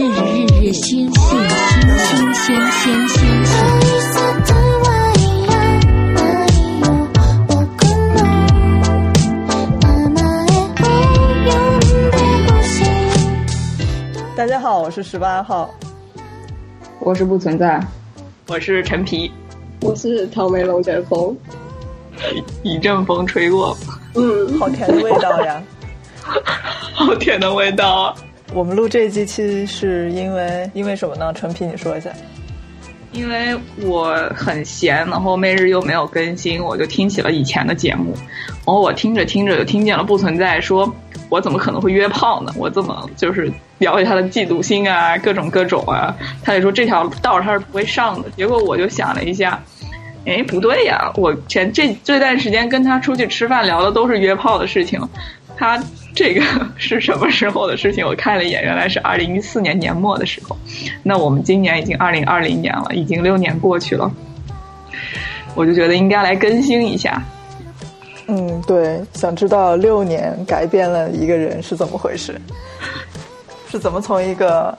日日日日新新新新鲜鲜。大家好，我是十八号，我是不存在，我是陈皮，我是草莓龙卷风，一阵风吹过，嗯，好甜的味道呀，好甜的味道。我们录这一期是因为因为什么呢？陈皮，你说一下。因为我很闲，然后每日又没有更新，我就听起了以前的节目，然后我听着听着就听见了不存在说，我怎么可能会约炮呢？我怎么就是了解他的嫉妒心啊，各种各种啊？他也说这条道他是不会上的。结果我就想了一下，哎，不对呀，我前这这段时间跟他出去吃饭聊的都是约炮的事情，他。这个是什么时候的事情？我看了一眼，原来是二零一四年年末的时候。那我们今年已经二零二零年了，已经六年过去了。我就觉得应该来更新一下。嗯，对，想知道六年改变了一个人是怎么回事？是怎么从一个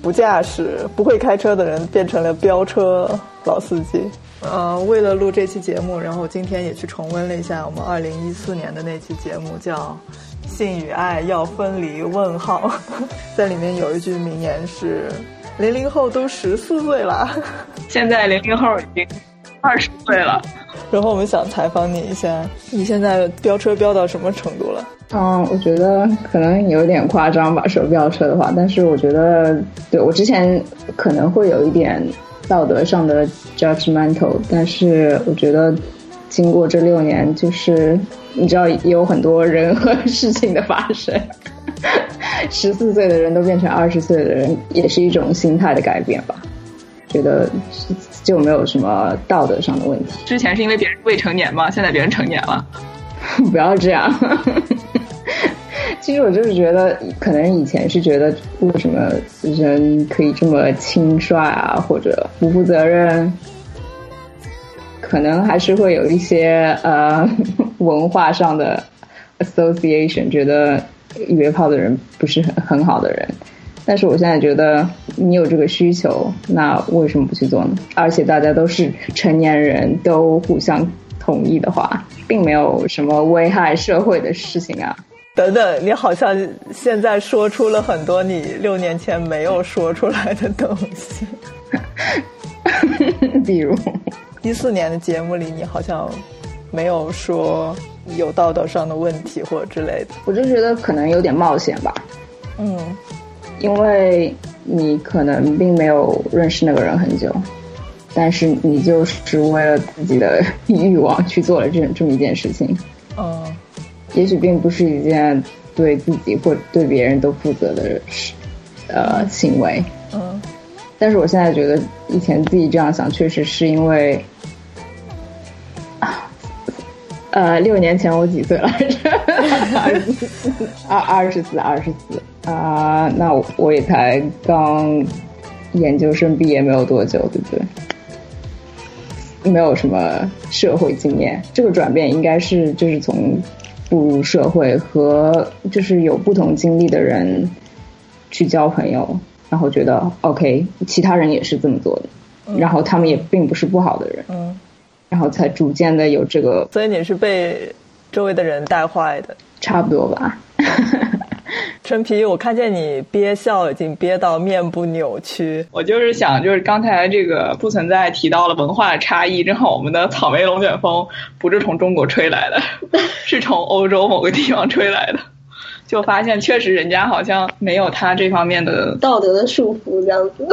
不驾驶、不会开车的人变成了飙车老司机？呃，为了录这期节目，然后今天也去重温了一下我们二零一四年的那期节目，叫。性与爱要分离？问号，在里面有一句名言是：“零零后都十四岁了。”现在零零后已经二十岁了。然后我们想采访你一下，你现在飙车飙到什么程度了？嗯，我觉得可能有点夸张吧，说飙车的话。但是我觉得，对我之前可能会有一点道德上的 judgmental，但是我觉得。经过这六年，就是你知道，也有很多人和事情的发生。十四岁的人都变成二十岁的人，也是一种心态的改变吧。觉得就没有什么道德上的问题。之前是因为别人未成年吗？现在别人成年了，不要这样。其实我就是觉得，可能以前是觉得为什么人可以这么轻率啊，或者不负责任。可能还是会有一些呃文化上的 association，觉得约炮的人不是很很好的人。但是我现在觉得你有这个需求，那为什么不去做呢？而且大家都是成年人，都互相同意的话，并没有什么危害社会的事情啊。等等，你好像现在说出了很多你六年前没有说出来的东西，比如。一四年的节目里，你好像没有说有道德上的问题或者之类的。我就觉得可能有点冒险吧。嗯，因为你可能并没有认识那个人很久，但是你就是为了自己的欲望去做了这这么一件事情。嗯，也许并不是一件对自己或对别人都负责的事，呃，行为。嗯，但是我现在觉得以前自己这样想，确实是因为。呃，六年前我几岁来着？二二十四，二十四啊，那我也才刚研究生毕业没有多久，对不对？没有什么社会经验，这个转变应该是就是从步入社会和就是有不同经历的人去交朋友，然后觉得 OK，其他人也是这么做的，然后他们也并不是不好的人。嗯。然后才逐渐的有这个，所以你是被周围的人带坏的，差不多吧。陈皮，我看见你憋笑已经憋到面部扭曲。我就是想，就是刚才这个不存在提到了文化的差异，正好我们的草莓龙卷风不是从中国吹来的，是从欧洲某个地方吹来的，就发现确实人家好像没有他这方面的道德的束缚，这样子。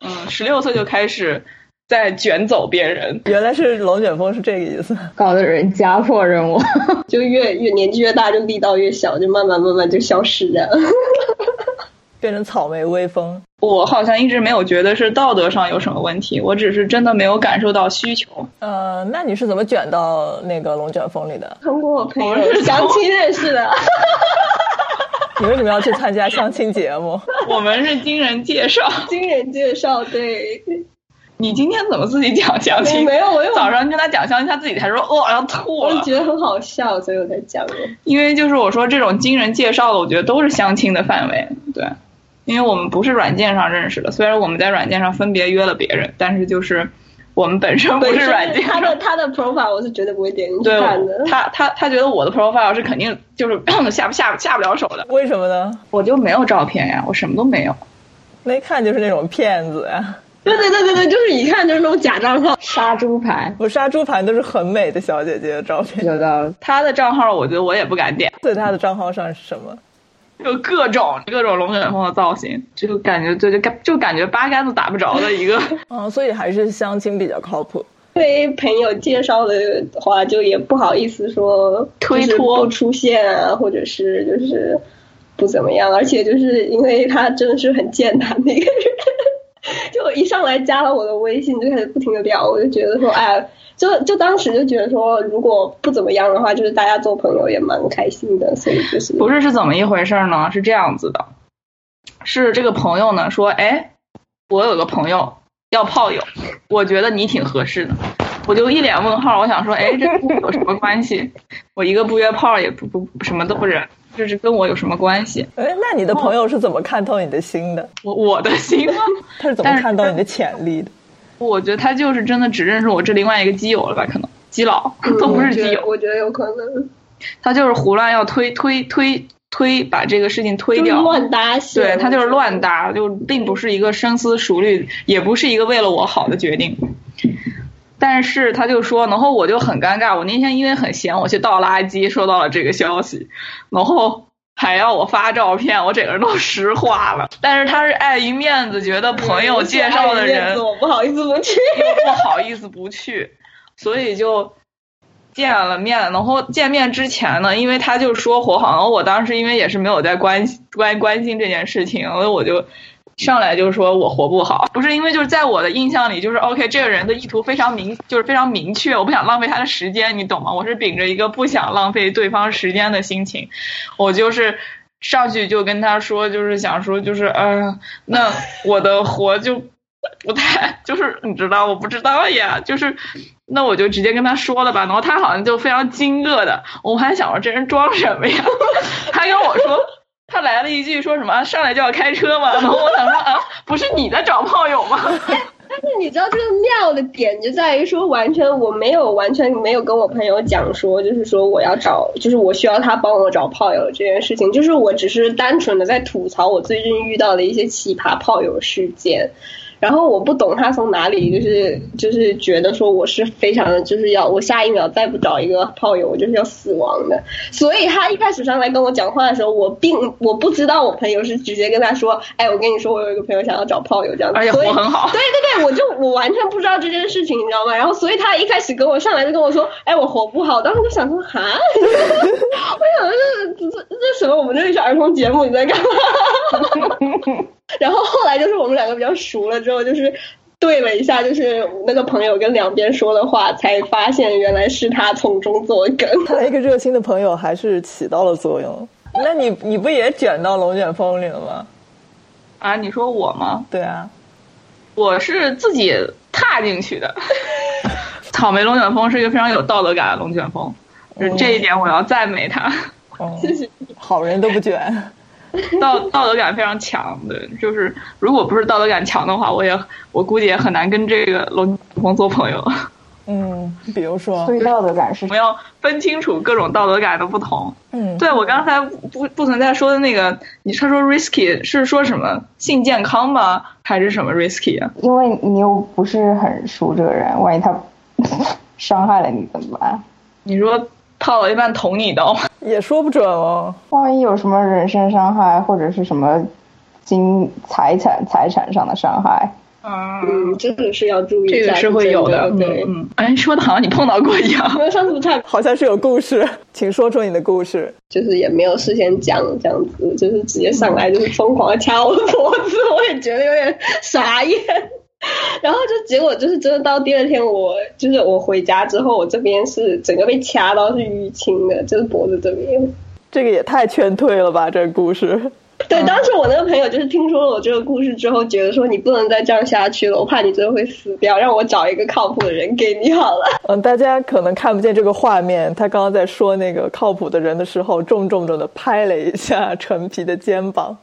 嗯，十六岁就开始。在卷走别人，原来是龙卷风是这个意思，搞得人家破人亡，就越越年纪越大，就力道越小，就慢慢慢慢就消失了，变成草莓微风。我好像一直没有觉得是道德上有什么问题，我只是真的没有感受到需求。呃，那你是怎么卷到那个龙卷风里的？通过我朋友相亲认识的。你为什么要去参加相亲节目？我们是经人介绍，经人介绍，对。你今天怎么自己讲相亲？没有我有早上跟他讲相亲，他自己才说哦要吐了。我就觉得很好笑，所以我才讲的。因为就是我说这种经人介绍的，我觉得都是相亲的范围，对。因为我们不是软件上认识的，虽然我们在软件上分别约了别人，但是就是我们本身不是软件他的他的 profile 我是绝对不会点进去看的。他他他觉得我的 profile 是肯定就是 下不下下不了手的，为什么呢？我就没有照片呀，我什么都没有。那一看就是那种骗子呀！对对对对对，就是一看就是那种假账号。杀猪盘我杀猪盘都是很美的小姐姐的照片，有道理。他的账号我觉得我也不敢点，在她的账号上是什么？就各种各种龙卷风的造型，就感觉就就感就感觉八竿子打不着的一个。嗯，所以还是相亲比较靠谱。对朋友介绍的话，就也不好意思说推脱不出现啊，或者是就是不怎么样，而且就是因为他真的是很健谈的一个人，就一上来加了我的微信就开始不停的聊，我就觉得说，哎，就就当时就觉得说，如果不怎么样的话，就是大家做朋友也蛮开心的，所以就是不是是怎么一回事呢？是这样子的，是这个朋友呢说，哎，我有个朋友要炮友，我觉得你挺合适的，我就一脸问号，我想说，哎，这跟我有什么关系？我一个不约炮，也不不什么都不忍，这是跟我有什么关系？哎，那你的朋友是怎么看透你的心的？我我的心吗？他是怎么看到你的潜力的？我觉得他就是真的只认识我这另外一个基友了吧？可能基佬嗯都不是基友，我觉得有可能他就是胡乱要推推推推，把这个事情推掉。乱搭线，对他就是乱搭，就并不是一个深思熟虑，也不是一个为了我好的决定。但是他就说，然后我就很尴尬。我那天因为很闲，我去倒垃圾，收到了这个消息，然后还要我发照片，我整个人都石化了。但是他是碍于面子，觉得朋友介绍的人 我不好意思不去。又不好意思不去，所以就见了面。然后见面之前呢，因为他就说我好，像我当时因为也是没有在关关关心这件事情，所以我就上来就说我活不好，不是因为就是在我的印象里，就是 OK 这个人的意图非常明，就是非常明确，我不想浪费他的时间，你懂吗？我是秉着一个不想浪费对方时间的心情，我就是。上去就跟他说，就是想说，就是呃，那我的活就不太，就是你知道，我不知道呀，就是那我就直接跟他说了吧。然后他好像就非常惊愕的，我还想说这人装什么呀？他跟我说，他来了一句说什么上来就要开车嘛。然后我想说啊，不是你在找炮友吗？但是你知道这个妙的点就在于说，完全我没有完全没有跟我朋友讲说，就是说我要找，就是我需要他帮我找炮友这件事情，就是我只是单纯的在吐槽我最近遇到的一些奇葩炮友事件。然后我不懂他从哪里就是就是觉得说我是非常的就是要我下一秒再不找一个炮友我就是要死亡的，所以他一开始上来跟我讲话的时候，我并我不知道我朋友是直接跟他说，哎，我跟你说我有一个朋友想要找炮友这样子，而且活很好对对对，我就我完全不知道这件事情，你知道吗？然后所以他一开始跟我上来就跟我说，哎，我活不好，当时就想说，哈，我想这这这这什么？我们这里是儿童节目，你在干嘛？然后后来就是我们两个比较熟了之后，就是对了一下，就是那个朋友跟两边说的话，才发现原来是他从中作梗。看来一个热心的朋友还是起到了作用。那你你不也卷到龙卷风里了吗？啊，你说我吗？对啊，我是自己踏进去的。草莓龙卷风是一个非常有道德感的龙卷风，就是这一点我要赞美他。谢谢，好人都不卷。道道德感非常强的，就是如果不是道德感强的话，我也我估计也很难跟这个龙卷风做朋友。嗯，比如说，所以道德感是我们要分清楚各种道德感的不同。嗯，对我刚才不不存在说的那个，你他说 risky 是说什么性健康吗？还是什么 risky 啊？因为你又不是很熟这个人，万一他 伤害了你怎么办？你说泡了一半捅你一刀？也说不准哦。万一有什么人身伤害，或者是什么金财产财产上的伤害，啊，嗯，这个是要注意这个是会有的。对。嗯，哎，说的好像你碰到过一样。因为上次不太好像是有故事，请说出你的故事。就是也没有事先讲这样子，就是直接上来就是疯狂掐我的脖子，我也觉得有点傻眼。然后就结果就是真的到第二天我，就是我回家之后，我这边是整个被掐到是淤青的，就是脖子这边。这个也太劝退了吧，这个故事。对，当时我那个朋友就是听说了我这个故事之后，觉得说你不能再这样下去了，我怕你真的会死掉，让我找一个靠谱的人给你好了。嗯，大家可能看不见这个画面，他刚刚在说那个靠谱的人的时候，重重重的拍了一下陈皮的肩膀，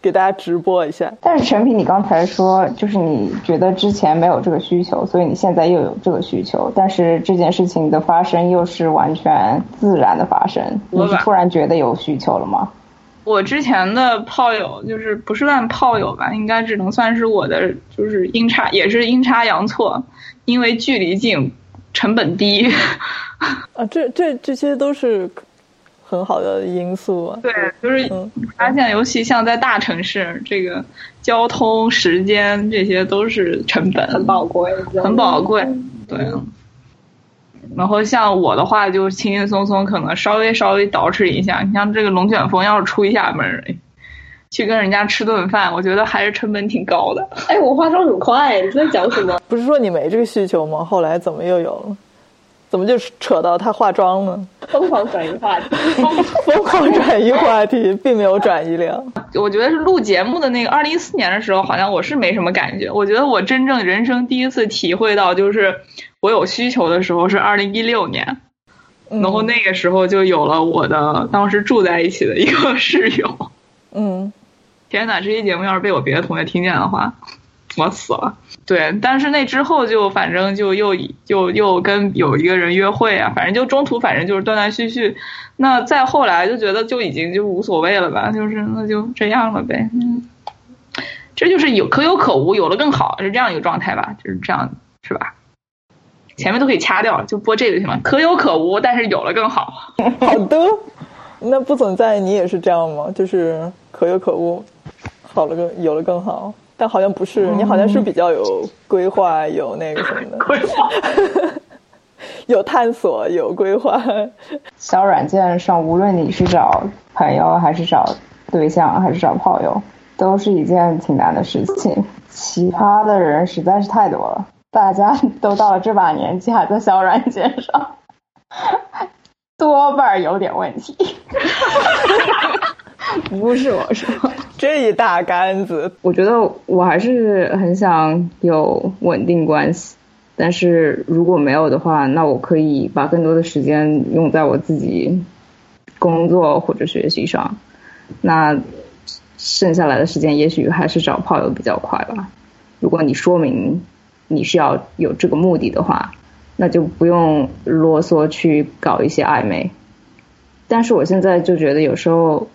给大家直播一下。但是陈皮，你刚才说就是你觉得之前没有这个需求，所以你现在又有这个需求，但是这件事情的发生又是完全自然的发生，你是突然觉得有需求了吗？我之前的炮友就是不是算炮友吧，应该只能算是我的，就是阴差也是阴差阳错，因为距离近，成本低。啊，这这这些都是很好的因素啊。对，就是发现，尤其像在大城市，这个交通时间这些都是成本，很宝贵，很宝贵。对。然后像我的话，就轻轻松松，可能稍微稍微捯饬一下。你像这个龙卷风，要是出一下门，去跟人家吃顿饭，我觉得还是成本挺高的。哎，我化妆很快，你在讲什么？不是说你没这个需求吗？后来怎么又有了？怎么就扯到她化妆呢？疯狂转移话题，疯狂转移话题，并没有转移量。我觉得是录节目的那个二零一四年的时候，好像我是没什么感觉。我觉得我真正人生第一次体会到，就是我有需求的时候是二零一六年，然后那个时候就有了我的当时住在一起的一个室友。嗯，天哪！这期节目要是被我别的同学听见的话。我死了，对，但是那之后就反正就又又又跟有一个人约会啊，反正就中途反正就是断断续续，那再后来就觉得就已经就无所谓了吧，就是那就这样了呗，嗯，这就是有可有可无，有了更好是这样一个状态吧，就是这样是吧？前面都可以掐掉，就播这个行吗？可有可无，但是有了更好。好的，那不存在你也是这样吗？就是可有可无，好了更有了更好。但好像不是，你好像是比较有规划，有那个什么的，规划，有探索，有规划。小软件上，无论你是找朋友，还是找对象，还是找炮友，都是一件挺难的事情。奇葩的人实在是太多了，大家都到了这把年纪还在小软件上，多半有点问题。不是我说。这一大杆子，我觉得我还是很想有稳定关系，但是如果没有的话，那我可以把更多的时间用在我自己工作或者学习上，那剩下来的时间也许还是找炮友比较快吧。如果你说明你是要有这个目的的话，那就不用啰嗦去搞一些暧昧。但是我现在就觉得有时候。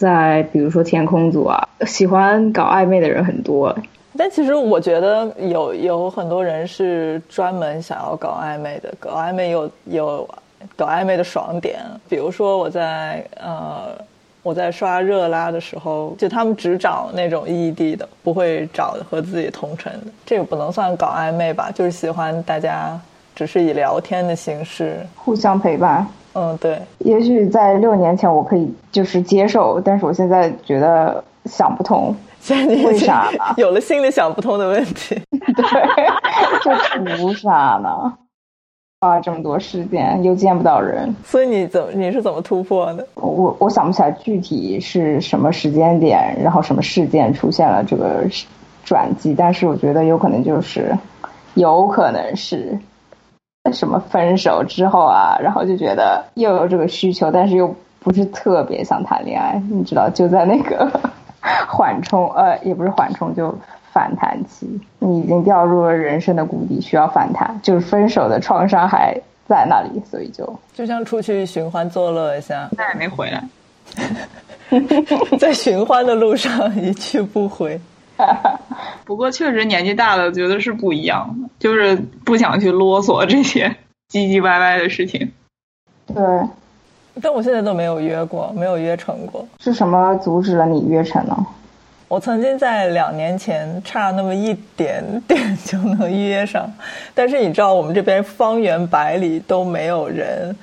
在比如说天空组啊，喜欢搞暧昧的人很多。但其实我觉得有有很多人是专门想要搞暧昧的，搞暧昧有有搞暧昧的爽点。比如说我在呃我在刷热拉的时候，就他们只找那种异地的，不会找和自己同城的。这个不能算搞暧昧吧？就是喜欢大家只是以聊天的形式互相陪伴。嗯，对。也许在六年前我可以就是接受，但是我现在觉得想不通，为啥呢？有了新的想不通的问题。对，这图啥呢？啊，这么多时间又见不到人，所以你怎么你是怎么突破的？我我想不起来具体是什么时间点，然后什么事件出现了这个转机，但是我觉得有可能就是，有可能是。什么分手之后啊，然后就觉得又有这个需求，但是又不是特别想谈恋爱，你知道，就在那个 缓冲，呃，也不是缓冲，就反弹期，你已经掉入了人生的谷底，需要反弹，就是分手的创伤还在那里，所以就就像出去寻欢作乐一下，再也没回来，在寻欢的路上一去不回。不过确实年纪大了，觉得是不一样的，就是不想去啰嗦这些唧唧歪歪的事情。对，但我现在都没有约过，没有约成过。是什么阻止了你约成呢？我曾经在两年前差那么一点点就能约上，但是你知道我们这边方圆百里都没有人。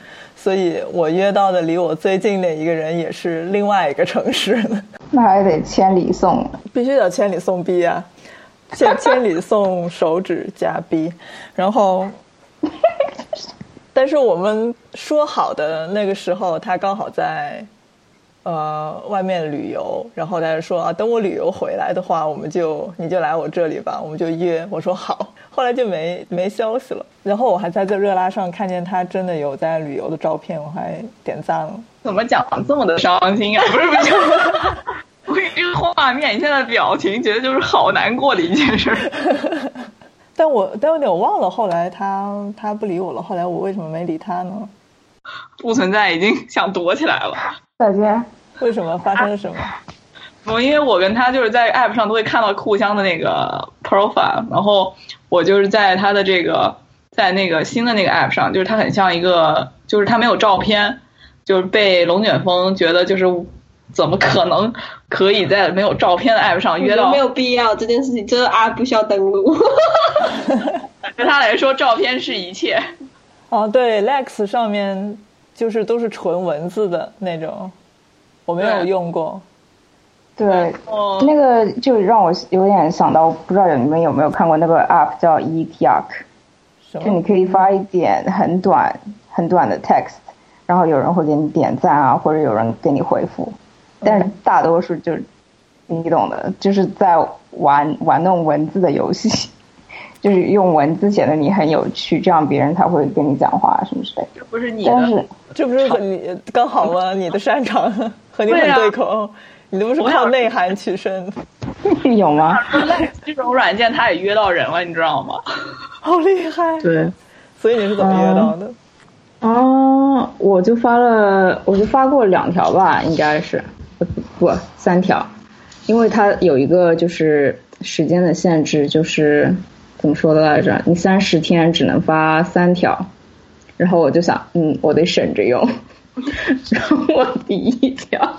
所以我约到的离我最近的一个人也是另外一个城市的，那还得千里送，必须得千里送逼啊！千千里送手指加逼，然后，但是我们说好的那个时候，他刚好在，呃外面旅游，然后他就说啊，等我旅游回来的话，我们就你就来我这里吧，我们就约。我说好，后来就没没消息了。然后我还在这热拉上看见他真的有在旅游的照片，我还点赞了。怎么讲这么的伤心啊？不是不是，我给你这个画面，你现在表情，觉得就是好难过的一件事。但我但有点忘了，后来他他不理我了，后来我为什么没理他呢？不存在，已经想躲起来了。再见。为什么发生了什么？我因为我跟他就是在 app 上都会看到互相的那个 profile，然后我就是在他的这个在那个新的那个 app 上，就是他很像一个，就是他没有照片，就是被龙卷风觉得就是怎么可能可以在没有照片的 app 上约到？没有必要这件事情，这个 app 不需要登录。对他来说，照片是一切。哦，对，Lex 上面就是都是纯文字的那种，我没有用过。对，哦那个就让我有点想到，不知道你们有没有看过那个 app 叫 Epic，什么？就你可以发一点很短很短的 text，然后有人会给你点赞啊，或者有人给你回复，但是大多数就是你懂的，就是在玩玩弄文字的游戏，就是用文字显得你很有趣，这样别人才会跟你讲话什么之类的。这不是你但是的，这不是和你刚好吗？你的擅长和你很对口，你都不是靠内涵取胜，有吗？这种软件他也约到人了，你知道吗？好厉害！对。所以你是怎么约到的？哦，我就发了，我就发过两条吧，应该是，不不三条，因为它有一个就是时间的限制，就是怎么说的来着？你三十天只能发三条，然后我就想，嗯，我得省着用，然后我第一条，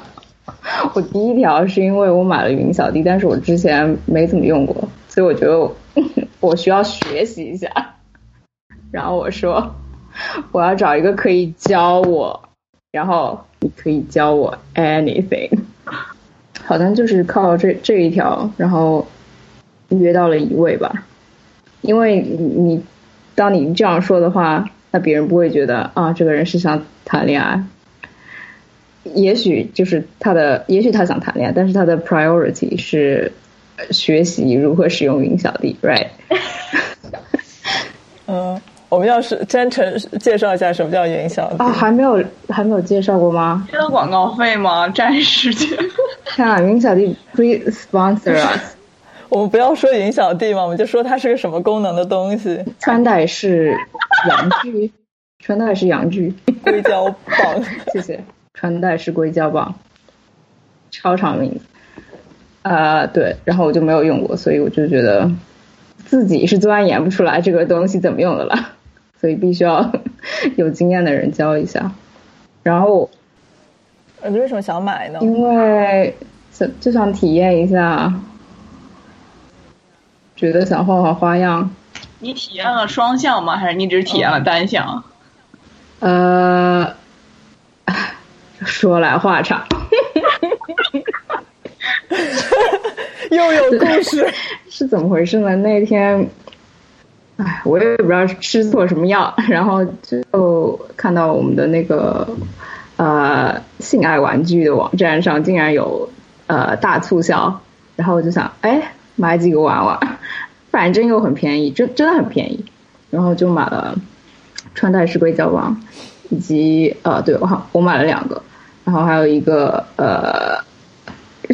我第一条是因为我买了云小弟，但是我之前没怎么用过，所以我觉得我 需要学习一下，然后我说。我要找一个可以教我，然后你可以教我 anything，好像就是靠这这一条，然后约到了一位吧。因为你当你这样说的话，那别人不会觉得啊这个人是想谈恋爱。也许就是他的，也许他想谈恋爱，但是他的 priority 是呃学习如何使用云小弟，right？嗯，我们要是真诚介绍一下什么叫云小弟啊，还没有还没有介绍过吗？接了广告费吗？占时间。看啊，云小弟 please sponsor us。我们不要说云小弟嘛，我们就说它是个什么功能的东西。穿戴式阳具，穿戴式阳具，硅胶棒，谢谢。穿戴式硅胶棒，超长名字。啊、对，然后我就没有用过，所以我就觉得自己是钻研不出来这个东西怎么用的了，所以必须要有经验的人教一下。然后呃你为什么想买呢？因为就就想体验一下，觉得想换换花样。你体验了双向吗？还是你只体验了单向？呃，说来话长，又有故事，是怎么回事呢？那天，哎，我也不知道吃错什么药，然后就看到我们的那个呃性爱玩具的网站上竟然有呃大促销，然后我就想，哎，买几个娃娃，反正又很便宜，真真的很便宜，然后就买了穿戴式硅胶棒，以及呃，对我好我买了两个，然后还有一个呃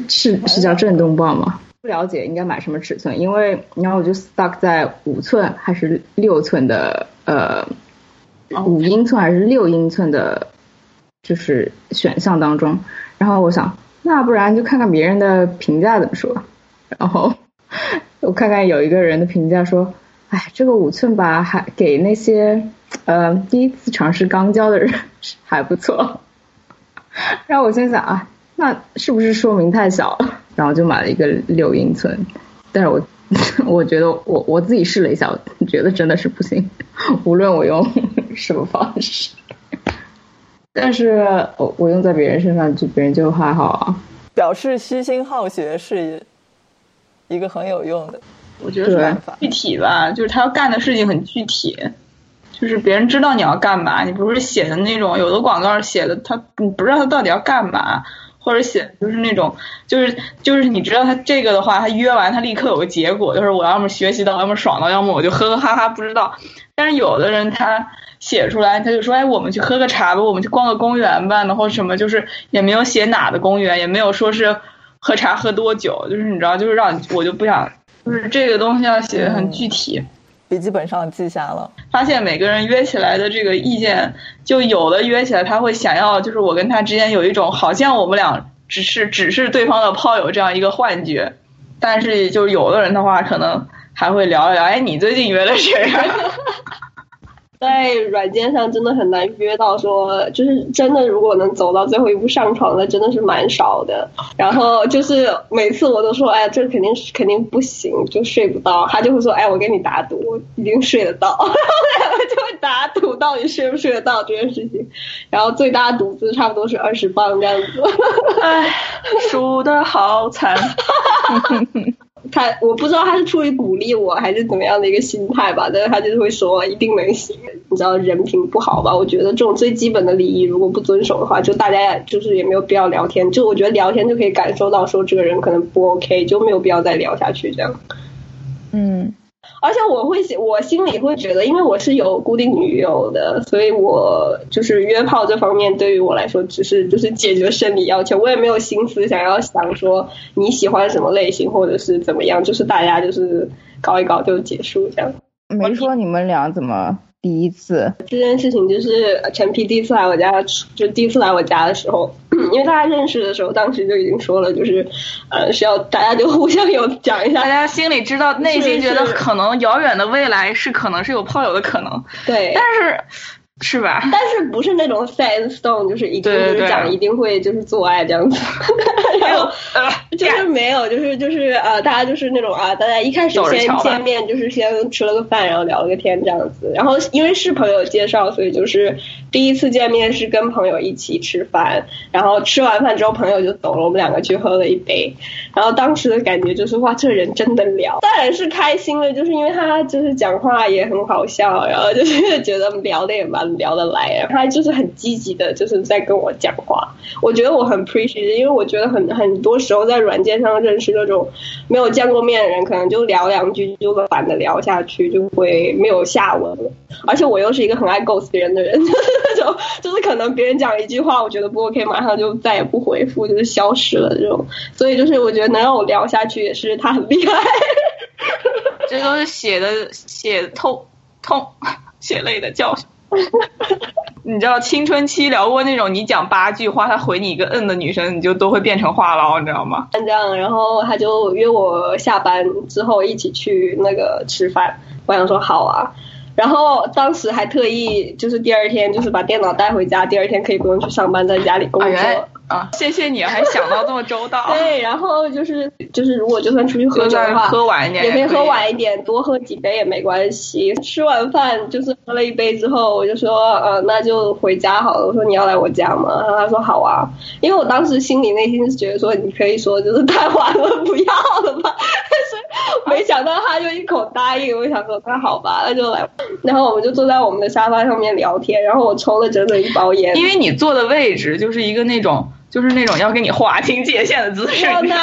是是叫震动棒吗？不了解应该买什么尺寸，因为然后我就 stuck 在五寸还是六寸的呃五英寸还是六英寸的，就是选项当中。然后我想，那不然就看看别人的评价怎么说。然后 我看看有一个人的评价说，哎，这个五寸吧，还给那些呃第一次尝试肛交的人 还不错。然后我心想啊，那是不是说明太小了？然后就买了一个六英寸，但是我我觉得我我自己试了一下，我觉得真的是不行，无论我用什么方式。但是我我用在别人身上，就别人就还好啊。表示虚心好学是一个很有用的。我觉得具体吧，就是他要干的事情很具体，就是别人知道你要干嘛，你不是写的那种，有的广告写的他你不知道他到底要干嘛，或者写就是那种就是就是你知道他这个的话，他约完他立刻有个结果，就是我要么学习到，要么爽到，要么我就呵呵哈哈不知道。但是有的人他写出来，他就说哎，我们去喝个茶吧，我们去逛个公园吧，然后什么就是也没有写哪的公园，也没有说是喝茶喝多久，就是你知道，就是让我就不想，就是这个东西要写的很具体。笔记本上记下了。发现每个人约起来的这个意见，就有的约起来他会想要，就是我跟他之间有一种好像我们俩只是只是对方的炮友这样一个幻觉，但是就是有的人的话，可能还会聊一聊，哎，你最近约了谁？在软件上真的很难约到，说就是真的，如果能走到最后一步上床的，真的是蛮少的。然后就是每次我都说，哎，这肯定是肯定不行，就睡不到。他就会说，哎，我跟你打赌，我一定睡得到。然后两个就会打赌，到底睡不睡得到这件事情。然后最大赌资差不多是二十磅这样子。哎，输的好惨。他我不知道他是出于鼓励我还是怎么样的一个心态吧，但是他就是会说一定能行。你知道人品不好吧？我觉得这种最基本的礼仪如果不遵守的话，就大家就是也没有必要聊天。就我觉得聊天就可以感受到说这个人可能不 OK，就没有必要再聊下去这样。嗯。而且我会，我心里会觉得，因为我是有固定女友的，所以我就是约炮这方面对于我来说，只是就是解决生理要求，我也没有心思想要想说你喜欢什么类型或者是怎么样，就是大家就是搞一搞就结束这样。没说你们俩怎么。第一次这件事情就是陈皮第一次来我家，就第一次来我家的时候，因为大家认识的时候，当时就已经说了，就是呃是要大家就互相有讲一下，大家心里知道，内心觉得可能遥远的未来是可能是有炮友的可能，对，但是。是吧？但是不是那种 set stone，就是一定就是讲一定会就是做爱这样子，没有，就是没有，就是就是呃，大家就是那种啊，大家一开始先见面，就是先吃了个饭，然后聊了个天这样子。然后因为是朋友介绍，所以就是第一次见面是跟朋友一起吃饭，然后吃完饭之后朋友就走了，我们两个去喝了一杯。然后当时的感觉就是哇，这人真的聊，当然是开心了，就是因为他就是讲话也很好笑，然后就是觉得聊的也蛮。聊得来，他就是很积极的，就是在跟我讲话。我觉得我很 appreciate，因为我觉得很很多时候在软件上认识那种没有见过面的人，可能就聊两句就懒得聊下去，就会没有下文了。而且我又是一个很爱 ghost 别人的人，种就是可能别人讲一句话，我觉得不 OK，马上就再也不回复，就是消失了这种。所以就是我觉得能让我聊下去，也是他很厉害。这都是写的写痛痛血泪的教训。你知道青春期聊过那种你讲八句话他回你一个嗯的女生，你就都会变成话痨，你知道吗？这样，然后他就约我下班之后一起去那个吃饭，我想说好啊。然后当时还特意就是第二天就是把电脑带回家，第二天可以不用去上班，在家里工作。谢谢你还想到这么周到。对，然后就是就是，如果就算出去喝酒的话，喝晚一点也可以喝晚一点，多喝几杯也没关系。吃完饭就是喝了一杯之后，我就说，呃，那就回家好了。我说你要来我家吗？然后他说好啊，因为我当时心里内心是觉得说，你可以说就是太晚了，不要了吧。但是没想到他就一口答应，我想说那好吧，那就来。然后我们就坐在我们的沙发上面聊天，然后我抽了整整一包烟。因为你坐的位置就是一个那种。就是那种要跟你划清界限的姿势。我哪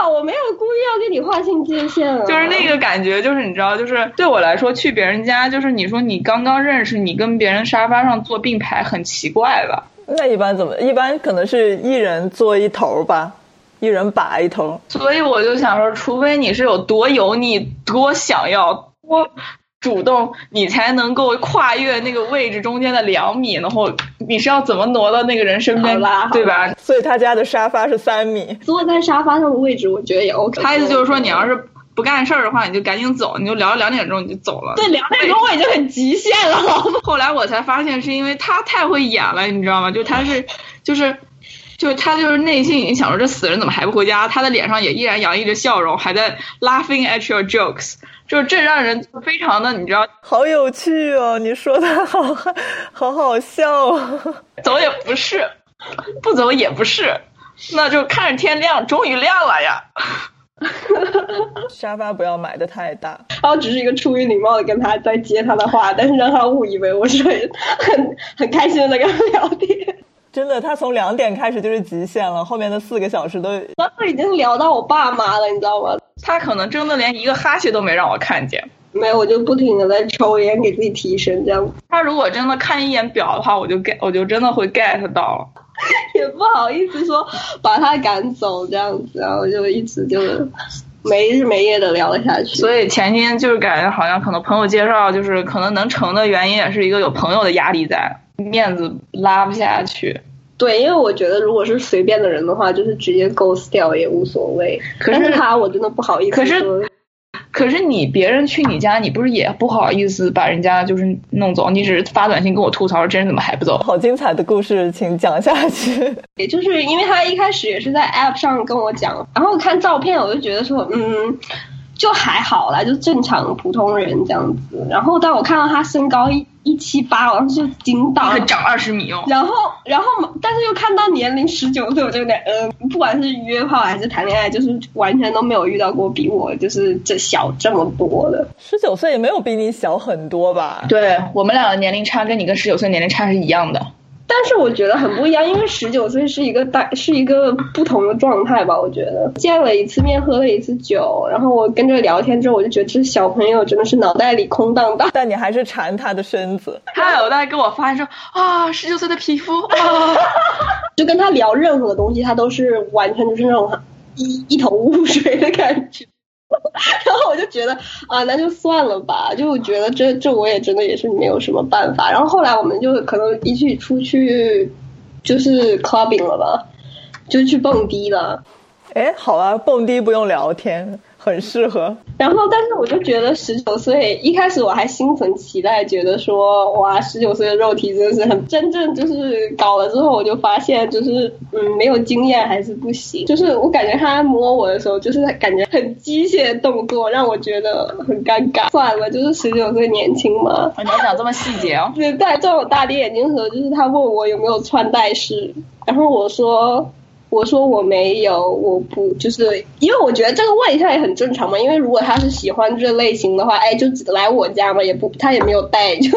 有？我没有故意要跟你划清界限啊。就是那个感觉，就是你知道，就是对我来说，去别人家，就是你说你刚刚认识，你跟别人沙发上坐并排，很奇怪吧？那一般怎么？一般可能是一人坐一头吧，一人把一头。所以我就想说，除非你是有多油腻，多想要，多。主动，你才能够跨越那个位置中间的两米，然后你是要怎么挪到那个人身边，对吧？所以他家的沙发是三米，坐在沙发上的位置，我觉得也 OK。他意思就是说，你要是不干事儿的话，你就赶紧走，你就聊两点钟你就走了。对，两点钟我已经很极限了。后来我才发现，是因为他太会演了，你知道吗？就他是，就是。就他就是内心已经想说这死人怎么还不回家？他的脸上也依然洋溢着笑容，还在 laughing at your jokes，就是这让人非常的你知道，好有趣哦！你说的好，好好笑哦。走也不是，不走也不是，那就看着天亮，终于亮了呀。沙发不要买的太大。然后只是一个出于礼貌的跟他在接他的话，但是让他误以为我是很很很开心的在跟他聊天。真的，他从两点开始就是极限了，后面的四个小时都当时已经聊到我爸妈了，你知道吗？他可能真的连一个哈欠都没让我看见。没有，我就不停的在抽烟给自己提神，这样他如果真的看一眼表的话，我就 get，我就真的会 get 到了。也不好意思说把他赶走这样子，然后就一直就没日没夜的聊了下去。所以前天就是感觉好像可能朋友介绍，就是可能能成的原因也是一个有朋友的压力在，面子拉不下去。对，因为我觉得如果是随便的人的话，就是直接 ghost 掉也无所谓。可是但是他我真的不好意思可是可是你别人去你家，你不是也不好意思把人家就是弄走？你只是发短信跟我吐槽，这人怎么还不走？好精彩的故事，请讲下去。也就是因为他一开始也是在 app 上跟我讲，然后看照片我就觉得说，嗯，就还好啦，就正常普通人这样子。然后当我看到他身高一一七八，我当时就惊到了。长二十米哦。然后，然后，但是又看到年龄十九岁，我就有点，嗯、不管是约炮还是谈恋爱，就是完全都没有遇到过比我就是这小这么多的。十九岁也没有比你小很多吧？对我们俩的年龄差跟你跟十九岁年龄差是一样的。但是我觉得很不一样，因为十九岁是一个大是一个不同的状态吧。我觉得见了一次面，喝了一次酒，然后我跟着聊天之后，我就觉得这小朋友真的是脑袋里空荡荡。但你还是馋他的身子。他有在跟我发说啊，十九岁的皮肤啊，就跟他聊任何东西，他都是完全就是那种一一头雾水的感觉。然后我就觉得啊，那就算了吧。就我觉得这这我也真的也是没有什么办法。然后后来我们就可能一起出去就是 clubbing 了吧，就去蹦迪了。哎，好啊，蹦迪不用聊天，很适合。然后，但是我就觉得十九岁一开始我还心存期待，觉得说哇，十九岁的肉体真的是很真正就是搞了之后，我就发现就是嗯没有经验还是不行。就是我感觉他摸我的时候，就是感觉很机械的动作，让我觉得很尴尬。算了，就是十九岁年轻嘛。你要讲这么细节哦。对，戴这种大跌眼镜的时候，就是他问我有没有穿戴式，然后我说。我说我没有，我不就是因为我觉得这个问一下也很正常嘛。因为如果他是喜欢这类型的话，哎，就只来我家嘛，也不他也没有带，就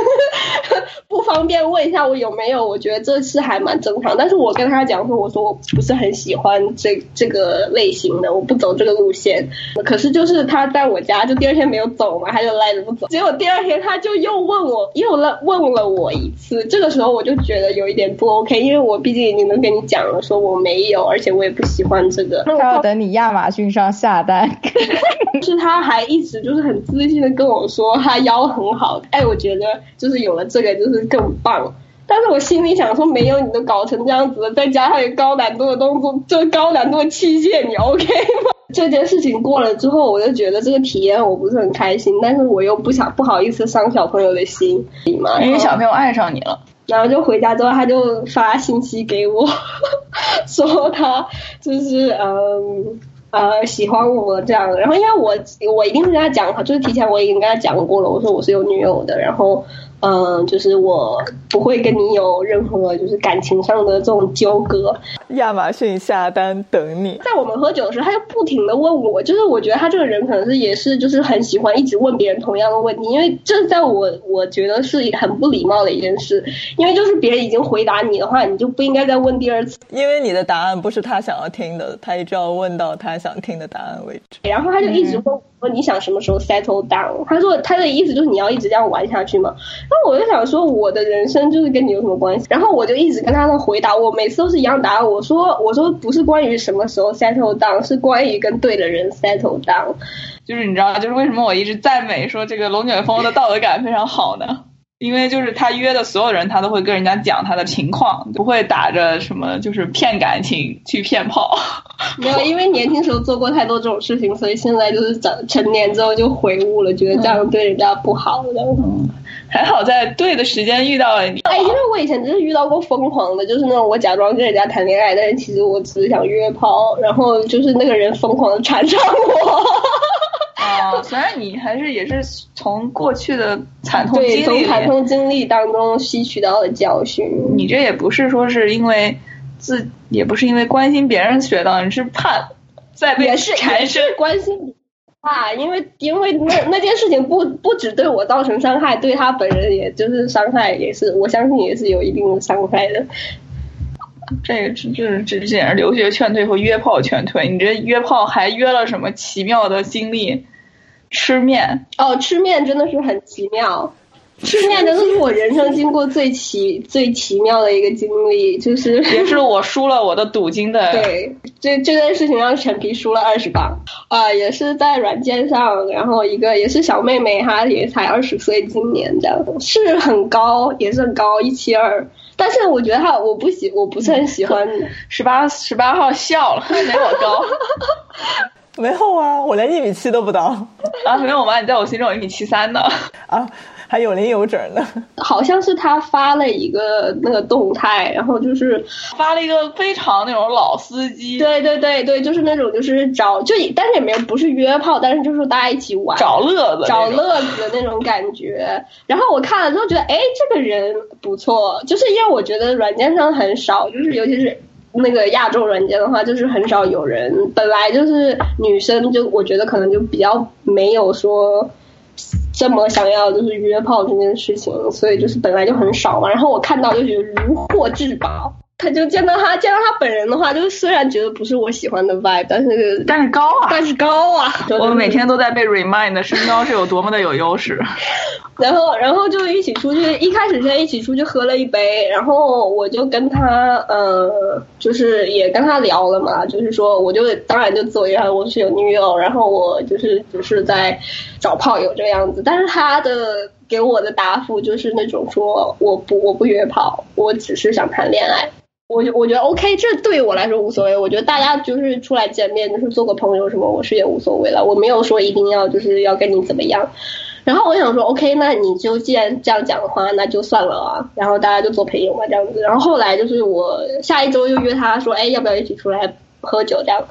不方便问一下我有没有。我觉得这是还蛮正常。但是我跟他讲说，我说我不是很喜欢这这个类型的，我不走这个路线。可是就是他在我家，就第二天没有走嘛，他就赖着不走。结果第二天他就又问我，又了问了我一次。这个时候我就觉得有一点不 OK，因为我毕竟已经能跟你讲了，说我没有。而且我也不喜欢这个。他要等你亚马逊上下单。是他还一直就是很自信的跟我说他腰很好，哎，我觉得就是有了这个就是更棒。但是我心里想说，没有你都搞成这样子了，再加上有高难度的动作，就高难度的器械，你 OK 吗？这件事情过了之后，我就觉得这个体验我不是很开心，但是我又不想不好意思伤小朋友的心嘛，因为小朋友爱上你了。然后就回家之后，他就发信息给我，说他就是嗯呃喜欢我这样。然后因为我我一定是跟他讲，就是提前我已经跟他讲过了，我说我是有女友的，然后嗯就是我不会跟你有任何就是感情上的这种纠葛。亚马逊下单等你。在我们喝酒的时候，他就不停的问我，就是我觉得他这个人可能是也是就是很喜欢一直问别人同样的问题，因为这在我我觉得是很不礼貌的一件事，因为就是别人已经回答你的话，你就不应该再问第二次，因为你的答案不是他想要听的，他一直要问到他想听的答案为止。然后他就一直问我说你想什么时候 settle down？他说他的意思就是你要一直这样玩下去嘛。然后我就想说我的人生就是跟你有什么关系？然后我就一直跟他的回答，我每次都是一样答案。我说我说不是关于什么时候 settle down，是关于跟对的人 settle down。就是你知道，就是为什么我一直赞美说这个龙卷风的道德感非常好呢？因为就是他约的所有人，他都会跟人家讲他的情况，不会打着什么就是骗感情去骗炮。没有，因为年轻时候做过太多这种事情，所以现在就是长成年之后就悔悟了，觉得这样对人家不好的。嗯，还好在对的时间遇到了你。哎，因为我以前真是遇到过疯狂的，就是那种我假装跟人家谈恋爱，但是其实我只是想约炮，然后就是那个人疯狂的缠上我。啊，虽然你还是也是从过去的惨痛对，从经历从惨痛经历当中吸取到了教训。你这也不是说是因为自，也不是因为关心别人学到，你是怕再被缠身。关心你啊，因为因为那那件事情不不只对我造成伤害，对他本人也就是伤害，也是我相信也是有一定的伤害的。这个这这这这简直留学劝退和约炮劝退。你这约炮还约了什么奇妙的经历？吃面哦，吃面真的是很奇妙。吃面真的是我人生经过最奇最奇妙的一个经历，就是也是我输了我的赌金的。对，这这件事情让陈皮输了二十磅啊，也是在软件上，然后一个也是小妹妹，她也才二十岁，今年的是很高，也是很高一七二，但是我觉得她我不喜我不是很喜欢十八十八号笑了，没我高。没有啊，我连一米七都不到 啊！没有吗？你在我心中有一米七三呢。啊，还有零有整呢。好像是他发了一个那个动态，然后就是发了一个非常那种老司机。对对对对，就是那种就是找就但是也没有不是约炮，但是就是大家一起玩找乐子找乐子的那种感觉。然后我看了之后觉得，哎，这个人不错，就是因为我觉得软件上很少，就是尤其是。那个亚洲软件的话，就是很少有人，本来就是女生，就我觉得可能就比较没有说这么想要就是约炮这件事情，所以就是本来就很少嘛。然后我看到就觉得如获至宝。他就见到他，见到他本人的话，就是虽然觉得不是我喜欢的 vibe，但是但是高啊，但是高啊！我每天都在被 remind 身高是有多么的有优势。然后，然后就一起出去，一开始先一起出去喝了一杯，然后我就跟他，呃，就是也跟他聊了嘛，就是说，我就当然就自我介绍我是有女友，然后我就是只是在找炮友这个样子，但是他的给我的答复就是那种说我不我不约炮，我只是想谈恋爱。我我觉得 OK，这对我来说无所谓。我觉得大家就是出来见面，就是做个朋友什么，我是也无所谓了。我没有说一定要就是要跟你怎么样。然后我想说 OK，那你就既然这样讲的话，那就算了啊。然后大家就做朋友嘛，这样子。然后后来就是我下一周又约他说，哎，要不要一起出来喝酒？这样，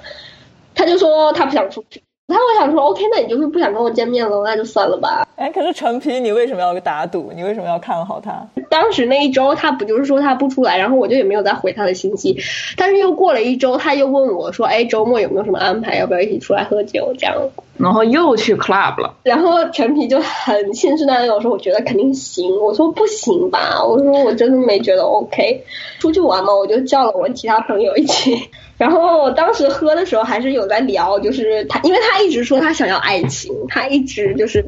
他就说他不想出去。然后我想说，OK，那你就是不想跟我见面了，那就算了吧。哎，可是陈皮，你为什么要打赌？你为什么要看好他？当时那一周，他不就是说他不出来，然后我就也没有再回他的信息。但是又过了一周，他又问我说：“哎，周末有没有什么安排？要不要一起出来喝酒？”这样，然后又去 club 了。然后陈皮就很信誓旦旦跟我说：“我觉得肯定行。”我说：“不行吧？”我说：“我真的没觉得 OK。”出去玩嘛，我就叫了我其他朋友一起。然后当时喝的时候还是有在聊，就是他，因为他一直说他想要爱情，他一直就是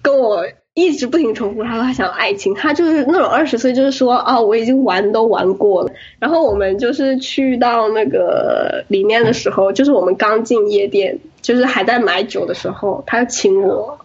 跟我一直不停重复，他说他想要爱情，他就是那种二十岁，就是说啊，我已经玩都玩过了。然后我们就是去到那个里面的时候，就是我们刚进夜店，就是还在买酒的时候，他亲我，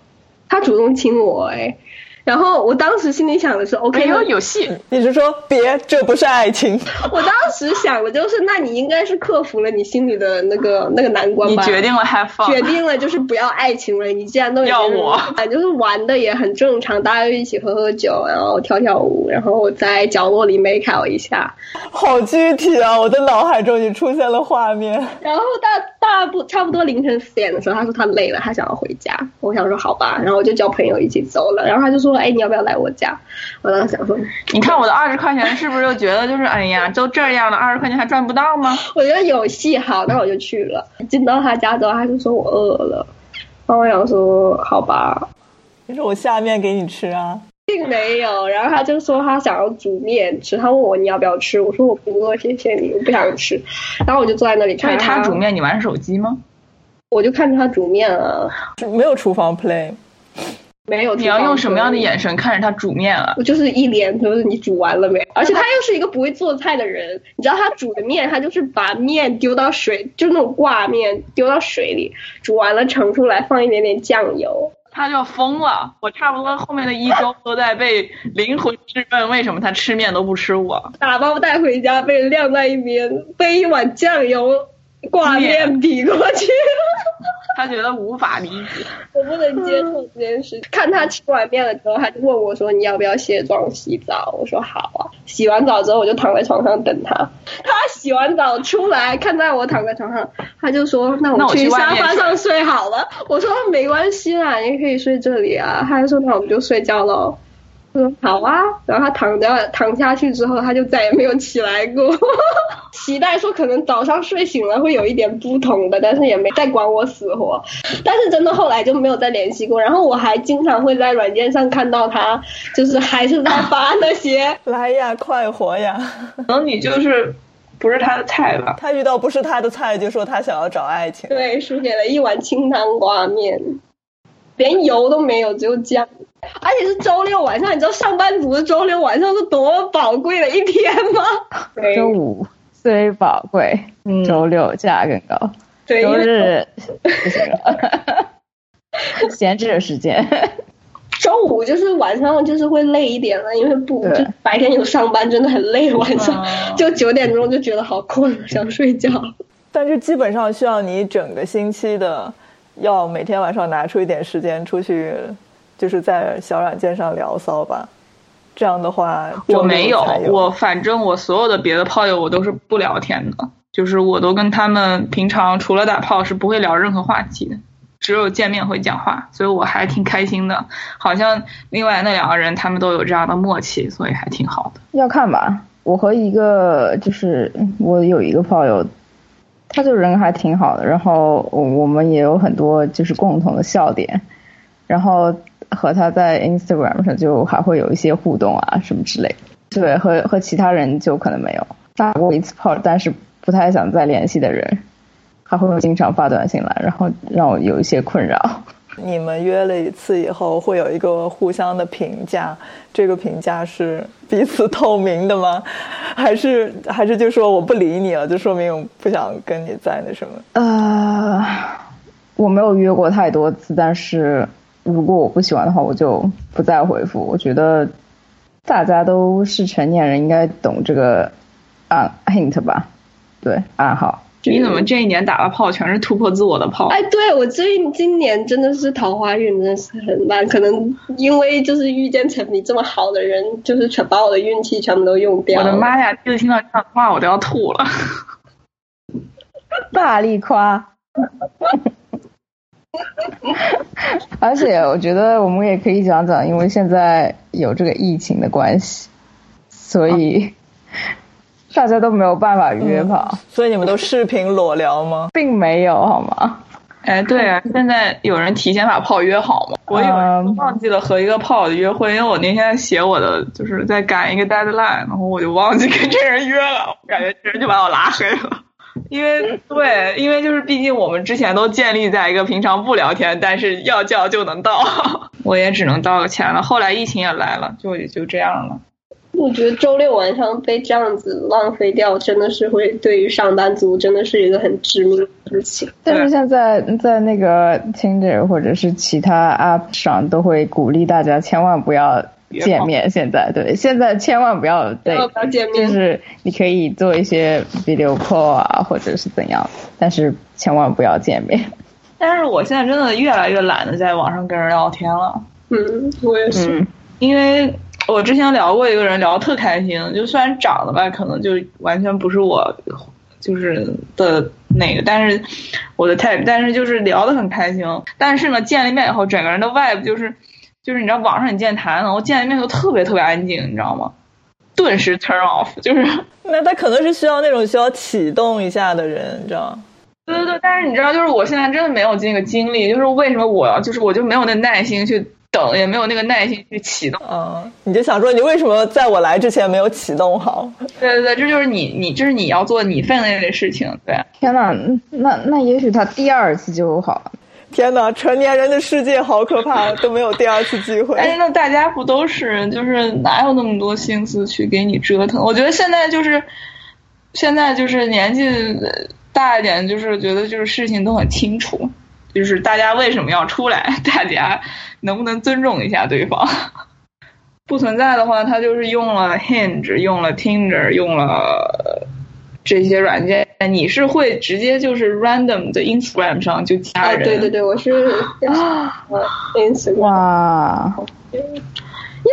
他主动亲我，哎。然后我当时心里想的是，OK，有有戏。你是说别，这不是爱情。我当时想的就是，那你应该是克服了你心里的那个 那个难关吧？你决定了 have fun，决定了就是不要爱情了。你既然都要我，反正就是玩的也很正常，大家就一起喝喝酒，然后跳跳舞，然后在角落里 make out 一下。好具体啊！我的脑海中已经出现了画面。然后大大不差不多凌晨四点的时候，他说他累了，他想要回家。我想说好吧，然后我就叫朋友一起走了。然后他就说。哎，你要不要来我家？我当时想说，你看我的二十块钱是不是就觉得就是哎呀，都这样了，二十块钱还赚不到吗？我觉得有戏，好，那我就去了。进到他家之后，他就说我饿了。然后我想说好吧，就是我下面给你吃啊，并没有。然后他就说他想要煮面吃，他问我你要不要吃，我说我不饿，谢谢你，我不想吃。然后我就坐在那里看他煮面，你玩手机吗？我就看着他煮面啊，没有厨房 play。没有，你要用什么样的眼神看着他煮面啊？我就是一脸就是你煮完了没？而且他又是一个不会做菜的人，你知道他煮的面，他就是把面丢到水，就那种挂面丢到水里，煮完了盛出来，放一点点酱油，他就疯了。我差不多后面的一周都在被灵魂质问，为什么他吃面都不吃我？打包带回家被晾在一边，备一碗酱油挂面比过去。他觉得无法理解，我不能接受这件事。看他吃完面了之后，他就问我说：“你要不要卸妆洗澡？”我说：“好啊。”洗完澡之后，我就躺在床上等他。他洗完澡出来，看到我躺在床上，他就说：“那我去沙发上睡好了。”我说：“没关系啦，你可以睡这里啊。”他就说：“那我们就睡觉喽。”说 好啊，然后他躺着躺下去之后，他就再也没有起来过。期待说可能早上睡醒了会有一点不同的，但是也没再管我死活。但是真的后来就没有再联系过。然后我还经常会在软件上看到他，就是还是在发那些 来呀，快活呀。可能你就是不是他的菜吧？他遇到不是他的菜，就说他想要找爱情。对，输给了一碗清汤挂面，连油都没有，只有酱。而且是周六晚上，你知道上班族的周六晚上是多宝贵的一天吗？周五虽宝贵，嗯周六价更高。对，周日不行了，闲置的时间。周五就是晚上就是会累一点了，因为不就白天有上班，真的很累。晚上就九点钟就觉得好困，想睡觉。但是基本上需要你整个星期的，要每天晚上拿出一点时间出去，就是在小软件上聊骚吧。这样的话，我没有，我反正我所有的别的炮友我都是不聊天的，就是我都跟他们平常除了打炮是不会聊任何话题的。只有见面会讲话，所以我还挺开心的。好像另外那两个人他们都有这样的默契，所以还挺好的。要看吧，我和一个就是我有一个炮友，他就人还挺好的，然后我我们也有很多就是共同的笑点，然后和他在 Instagram 上就还会有一些互动啊什么之类。对，和和其他人就可能没有打过一次炮，但是不太想再联系的人。还会经常发短信来，然后让我有一些困扰。你们约了一次以后，会有一个互相的评价，这个评价是彼此透明的吗？还是还是就说我不理你了，就说明我不想跟你在那什么？呃，我没有约过太多次，但是如果我不喜欢的话，我就不再回复。我觉得大家都是成年人，应该懂这个暗 hint 吧？对，暗号。你怎么这一年打的炮全是突破自我的炮？哎，对我最今年真的是桃花运真的是很烂，可能因为就是遇见陈皮这么好的人，就是全把我的运气全部都用掉。我的妈呀！就听到这样的话，我都要吐了。大力夸。而且我觉得我们也可以讲讲，因为现在有这个疫情的关系，所以。大家都没有办法约炮，所以你们都视频裸聊吗？并没有，好吗？哎，对啊，现在有人提前把炮约好吗？我有忘记了和一个炮友约会，因为我那天写我的就是在赶一个 deadline，然后我就忘记跟这人约了，我感觉这人就把我拉黑了。因为对，因为就是毕竟我们之前都建立在一个平常不聊天，但是要叫就能到，我也只能道个歉了。后来疫情也来了，就也就这样了。我觉得周六晚上被这样子浪费掉，真的是会对于上班族真的是一个很致命的事情。但是现在在那个 Tinder 或者是其他 App 上，都会鼓励大家千万不要见面。现在对，现在千万不要对，就是你可以做一些 video call 啊，或者是怎样，但是千万不要见面。但是我现在真的越来越懒得在网上跟人聊天了。嗯，我也是，因为。我之前聊过一个人，聊特开心，就虽然长得吧，可能就完全不是我，就是的那个，但是我的 type，但是就是聊得很开心。但是呢，见了面以后，整个人的 vibe 就是，就是你知道网上你见谈，我见了面都特别特别安静，你知道吗？顿时 turn off，就是。那他可能是需要那种需要启动一下的人，你知道吗？对对对，但是你知道，就是我现在真的没有这个精力，就是为什么我就是我就没有那耐心去。等也没有那个耐心去启动，嗯，你就想说你为什么在我来之前没有启动好？对对对，这就是你你这是你要做你分内的事情，对。天呐，那那也许他第二次就好。天哪，成年人的世界好可怕，都没有第二次机会。哎，那大家不都是就是哪有那么多心思去给你折腾？我觉得现在就是现在就是年纪大一点，就是觉得就是事情都很清楚。就是大家为什么要出来？大家能不能尊重一下对方？不存在的话，他就是用了 Hinge，用了 Tinder，用了这些软件。你是会直接就是 random 的 Instagram 上就加人？对对对，我是啊，Instagram。哇。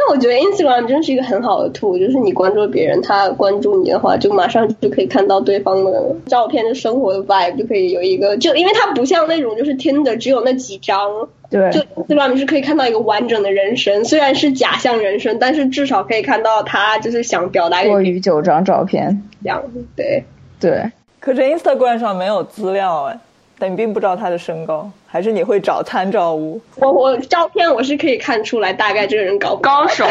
因为我觉得 Instagram 真是一个很好的 tool，就是你关注别人，他关注你的话，就马上就可以看到对方的照片，的生活的 vibe，就可以有一个，就因为它不像那种就是 Tinder 只有那几张，对，就 Instagram 是可以看到一个完整的人生，虽然是假象人生，但是至少可以看到他就是想表达过于九张照片这样，对对。可是 Instagram 上没有资料哎。但你并不知道他的身高，还是你会找参照物？我我照片我是可以看出来大概这个人高高手，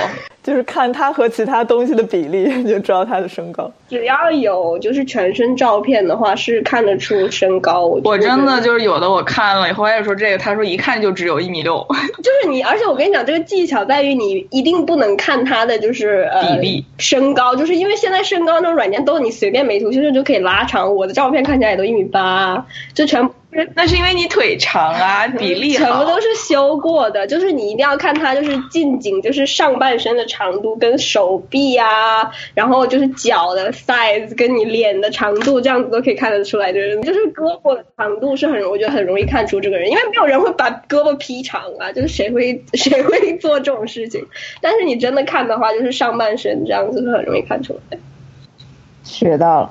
就是看他和其他东西的比例 就知道他的身高。只要有就是全身照片的话，是看得出身高。我我真的就是有的我看了以后，我也说这个，他说一看就只有一米六，就是你，而且我跟你讲，这个技巧在于你一定不能看他的就是呃比例身高，就是因为现在身高那种软件都你随便美图秀秀就可以拉长，我的照片看起来也都一米八，就全部那是因为你腿长啊，比例。全部都是修过的，就是你一定要看他，就是近景，就是上半身的长度跟手臂啊，然后就是脚的 size 跟你脸的长度，这样子都可以看得出来。就是就是胳膊的长度是很，我觉得很容易看出这个人，因为没有人会把胳膊劈长啊，就是谁会谁会做这种事情？但是你真的看的话，就是上半身这样子是很容易看出来。学到了。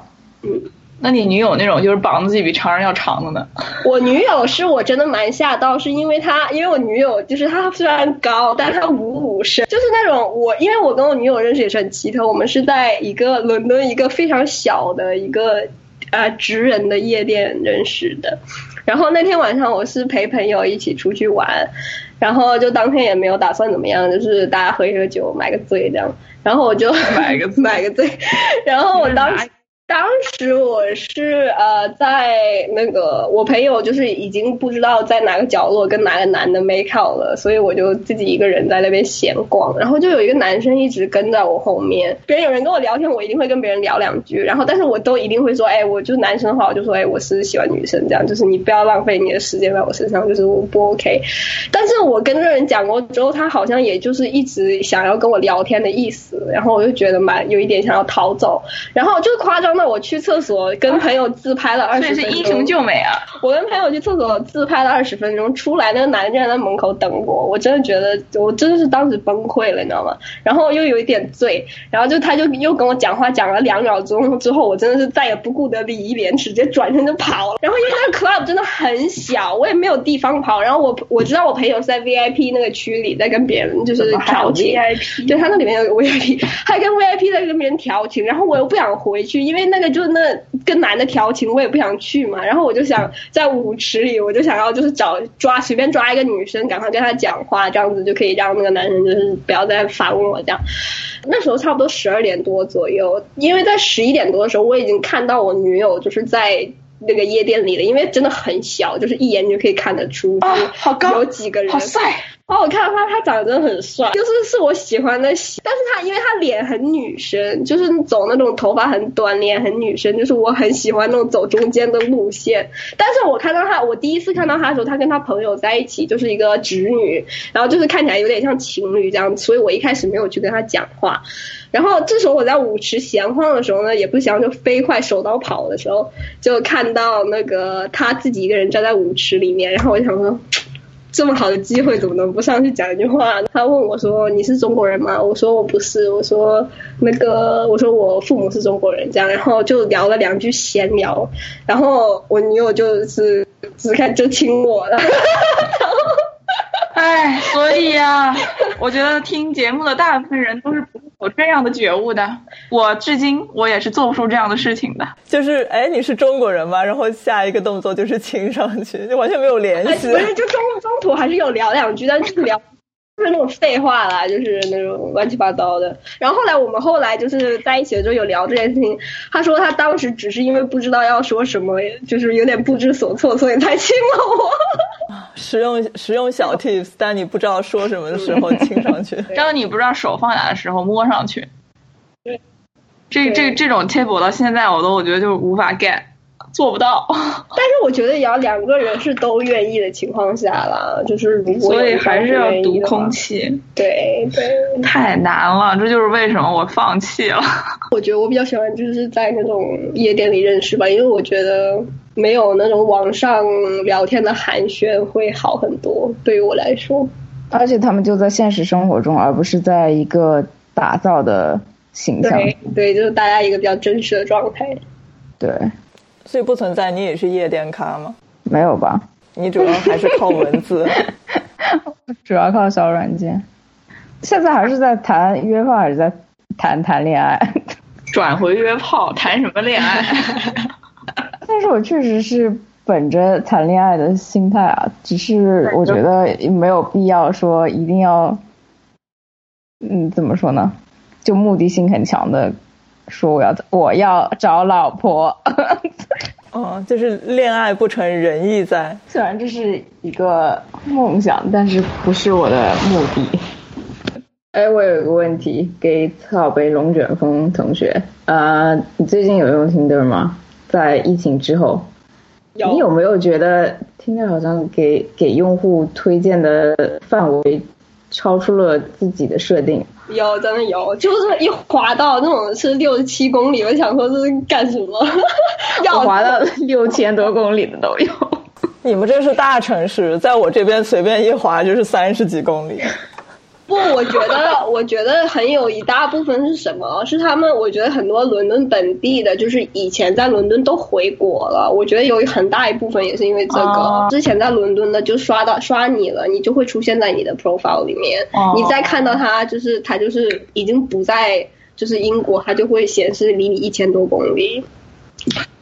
那你女友那种就是膀子自己比常人要长的呢？我女友是我真的蛮吓到，是因为她，因为我女友就是她虽然高，但她五五身，就是那种我，因为我跟我女友认识也是很奇特，我们是在一个伦敦一个非常小的一个呃职人的夜店认识的，然后那天晚上我是陪朋友一起出去玩，然后就当天也没有打算怎么样，就是大家喝一喝酒，买个醉这样，然后我就买个买个醉，然后我当时。当时我是呃在那个我朋友就是已经不知道在哪个角落跟哪个男的 make out 了，所以我就自己一个人在那边闲逛，然后就有一个男生一直跟在我后面，别人有人跟我聊天，我一定会跟别人聊两句，然后但是我都一定会说，哎，我就男生的话，我就说，哎，我是喜欢女生这样，就是你不要浪费你的时间在我身上，就是我不 OK。但是我跟这个人讲过之后，他好像也就是一直想要跟我聊天的意思，然后我就觉得蛮有一点想要逃走，然后就夸张到我去厕所跟朋友自拍了二十分钟，英雄救美啊！我跟朋友去厕所自拍了二十分钟，出来那个男的竟然在门口等我，我真的觉得我真的是当时崩溃了，你知道吗？然后又有一点醉，然后就他就又跟我讲话讲了两秒钟之后，我真的是再也不顾得礼义廉耻，直接转身就跑了。然后因为那个 club 真的很小，我也没有地方跑，然后我我知道我朋友是在 VIP 那个区里在跟别人就是调情 VIP 对他那里面有 VIP，还跟 VIP 在跟别人调情，然后我又不想回去，因为那个就那跟男的调情，我也不想去嘛。然后我就想在舞池里，我就想要就是找抓随便抓一个女生，赶快跟她讲话，这样子就可以让那个男生就是不要再烦我这样。那时候差不多十二点多左右，因为在十一点多的时候，我已经看到我女友就是在。那个夜店里了，因为真的很小，就是一眼就可以看得出，啊好高有几个人，好帅，哦我看到他，他长得真的很帅，就是是我喜欢的型。但是他因为他脸很女生，就是走那种头发很短、脸很女生，就是我很喜欢那种走中间的路线。但是我看到他，我第一次看到他的时候，他跟他朋友在一起，就是一个侄女，然后就是看起来有点像情侣这样，所以我一开始没有去跟他讲话。然后这时候我在舞池闲晃的时候呢，也不想就飞快手刀跑的时候，就看到那个他自己一个人站在舞池里面，然后我就想说。这么好的机会，怎么能不上去讲一句话？他问我说：“你是中国人吗？”我说：“我不是。”我说：“那个，我说我父母是中国人。”这样，然后就聊了两句闲聊，然后我女友就是只看就亲我了，哎，所以呀、我觉得听节目的大部分人都是不会有这样的觉悟的。我至今我也是做不出这样的事情的。就是哎，你是中国人吗？然后下一个动作就是亲上去，就完全没有联哎，系。不是，就中中途还是有聊两句，但是聊。就是那种废话啦，就是那种乱七八糟的。然后后来我们后来就是在一起的时候有聊这件事情，他说他当时只是因为不知道要说什么，就是有点不知所措，所以才亲了我。实用实用小 tips，但你不知道说什么的时候亲上去。当你不知道手放哪的时候，摸上去。这这这种 tip 我到现在我都我觉得就无法 get，做不到。但是我觉得也要两个人是都愿意的情况下啦，就是如果所以还是要读空。气，对对，太难了，这就是为什么我放弃了。我觉得我比较喜欢就是在那种夜店里认识吧，因为我觉得没有那种网上聊天的寒暄会好很多，对于我来说。而且他们就在现实生活中，而不是在一个打造的形象。对对，就是大家一个比较真实的状态。对，所以不存在，你也是夜店咖吗？没有吧？你主要还是靠文字。主要靠小软件。现在还是在谈约炮，还是在谈谈恋爱？转回约炮，谈什么恋爱？但是我确实是本着谈恋爱的心态啊，只是我觉得没有必要说一定要嗯，怎么说呢？就目的性很强的说我要我要找老婆。哦，就是恋爱不成仁义在。虽然这是一个梦想，但是不是我的目的。哎，我有一个问题给草北龙卷风同学，呃，你最近有用 Tinder 吗？在疫情之后，你有没有觉得 Tinder 好像给给用户推荐的范围超出了自己的设定？有，真的有，就是一滑到那种是六十七公里，我想说这是干什么？要滑到六千多公里的都有。你们这是大城市，在我这边随便一滑就是三十几公里。不，我觉得，我觉得很有一大部分是什么？是他们，我觉得很多伦敦本地的，就是以前在伦敦都回国了。我觉得有很大一部分也是因为这个，之前在伦敦的就刷到刷你了，你就会出现在你的 profile 里面。你再看到他，就是他就是已经不在，就是英国，他就会显示离你一千多公里。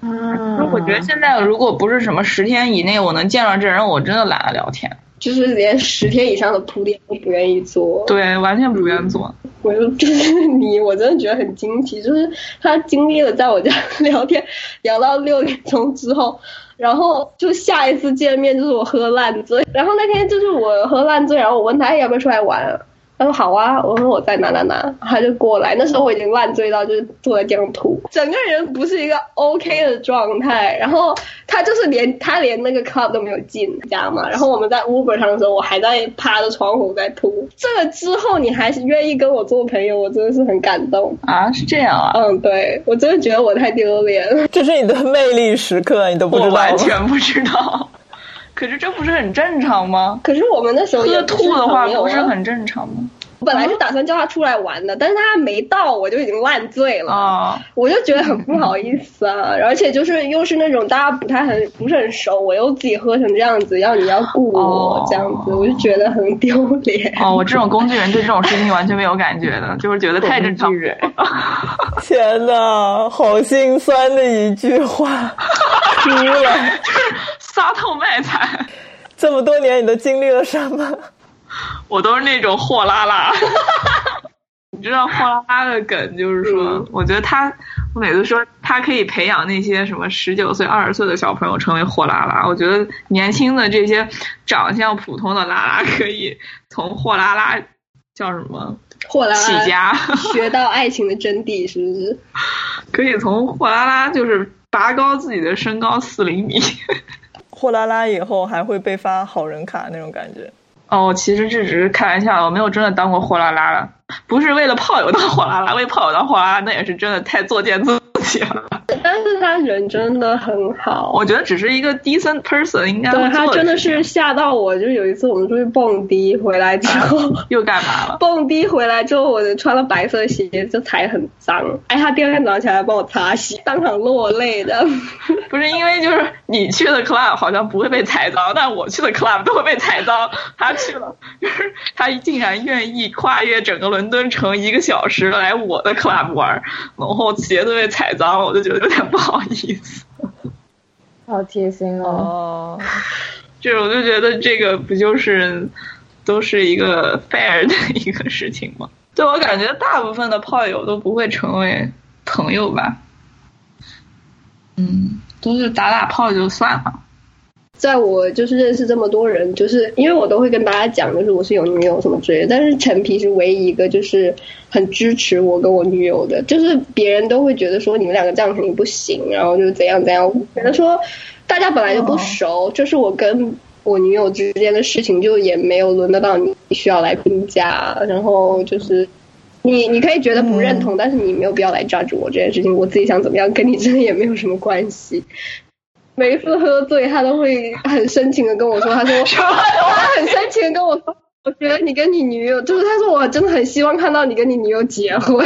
嗯，我觉得现在如果不是什么十天以内我能见到这人，我真的懒得聊天。就是连十天以上的铺垫都不愿意做，对，完全不愿意做。我就就是你，我真的觉得很惊奇，就是他经历了在我家 聊天聊到六点钟之后，然后就下一次见面就是我喝烂醉，然后那天就是我喝烂醉，然后我问他要不要出来玩。他说好啊，我说我在哪哪哪，他就过来。那时候我已经烂醉到就是坐在地上吐，整个人不是一个 OK 的状态。然后他就是连他连那个 club 都没有进家嘛。然后我们在 Uber 上的时候，我还在趴着窗户在吐。这个之后你还是愿意跟我做朋友，我真的是很感动啊！是这样啊？嗯，对，我真的觉得我太丢脸了。这是你的魅力时刻，你都不知道，完全不知道。可是这不是很正常吗？可是我们那时候喝吐的话不是很正常吗？我本来是打算叫他出来玩的，但是他还没到，我就已经烂醉了，我就觉得很不好意思啊，而且就是又是那种大家不太很不是很熟，我又自己喝成这样子，要你要雇我这样子，我就觉得很丢脸。哦，我这种工具人对这种事情完全没有感觉的，就是觉得太正常。天呐，好心酸的一句话，哭了，撒透卖惨。这么多年，你都经历了什么？我都是那种货拉拉，你知道货拉拉的梗，就是说，我觉得他，我每次说他可以培养那些什么十九岁、二十岁的小朋友成为货拉拉，我觉得年轻的这些长相普通的拉拉可以从货拉拉叫什么货拉起家，学到爱情的真谛，是不是？可以从货拉拉就是拔高自己的身高四厘米，货拉拉以后还会被发好人卡那种感觉。哦，其实这只是开玩笑，我没有真的当过货拉拉了，不是为了炮友当货拉拉，为炮友当货拉拉那也是真的太作践自己了。但是他人真的很好，我觉得只是一个 decent person 应该。对他真的是吓到我，就有一次我们出去蹦迪回来之后，又干嘛了？蹦迪回来之后，我就穿了白色鞋，就踩很脏。哎，他第二天早上起来帮我擦洗，当场落泪的。不是因为就是你去的 club 好像不会被踩脏，但我去的 club 都会被踩脏。他去了，就 是他竟然愿意跨越整个伦敦城一个小时来我的 club 玩，然后鞋都被踩脏了，我就觉得。有点不好意思，好贴心哦。就是我就觉得这个不就是都是一个 fair 的一个事情吗？对我感觉大部分的炮友都不会成为朋友吧。嗯，都是打打炮就算了。在我就是认识这么多人，就是因为我都会跟大家讲，就是我是有女友什么之类的。但是陈皮是唯一一个就是很支持我跟我女友的，就是别人都会觉得说你们两个这样肯定不行，然后就怎样怎样。觉得说大家本来就不熟，就是我跟我女友之间的事情，就也没有轮得到你需要来评价。然后就是你你可以觉得不认同，但是你没有必要来抓住我这件事情。我自己想怎么样，跟你真的也没有什么关系。每一次喝醉，他都会很深情的跟我说：“他说，他很深情的跟我说，我觉得你跟你女友，就是他说我真的很希望看到你跟你女友结婚。”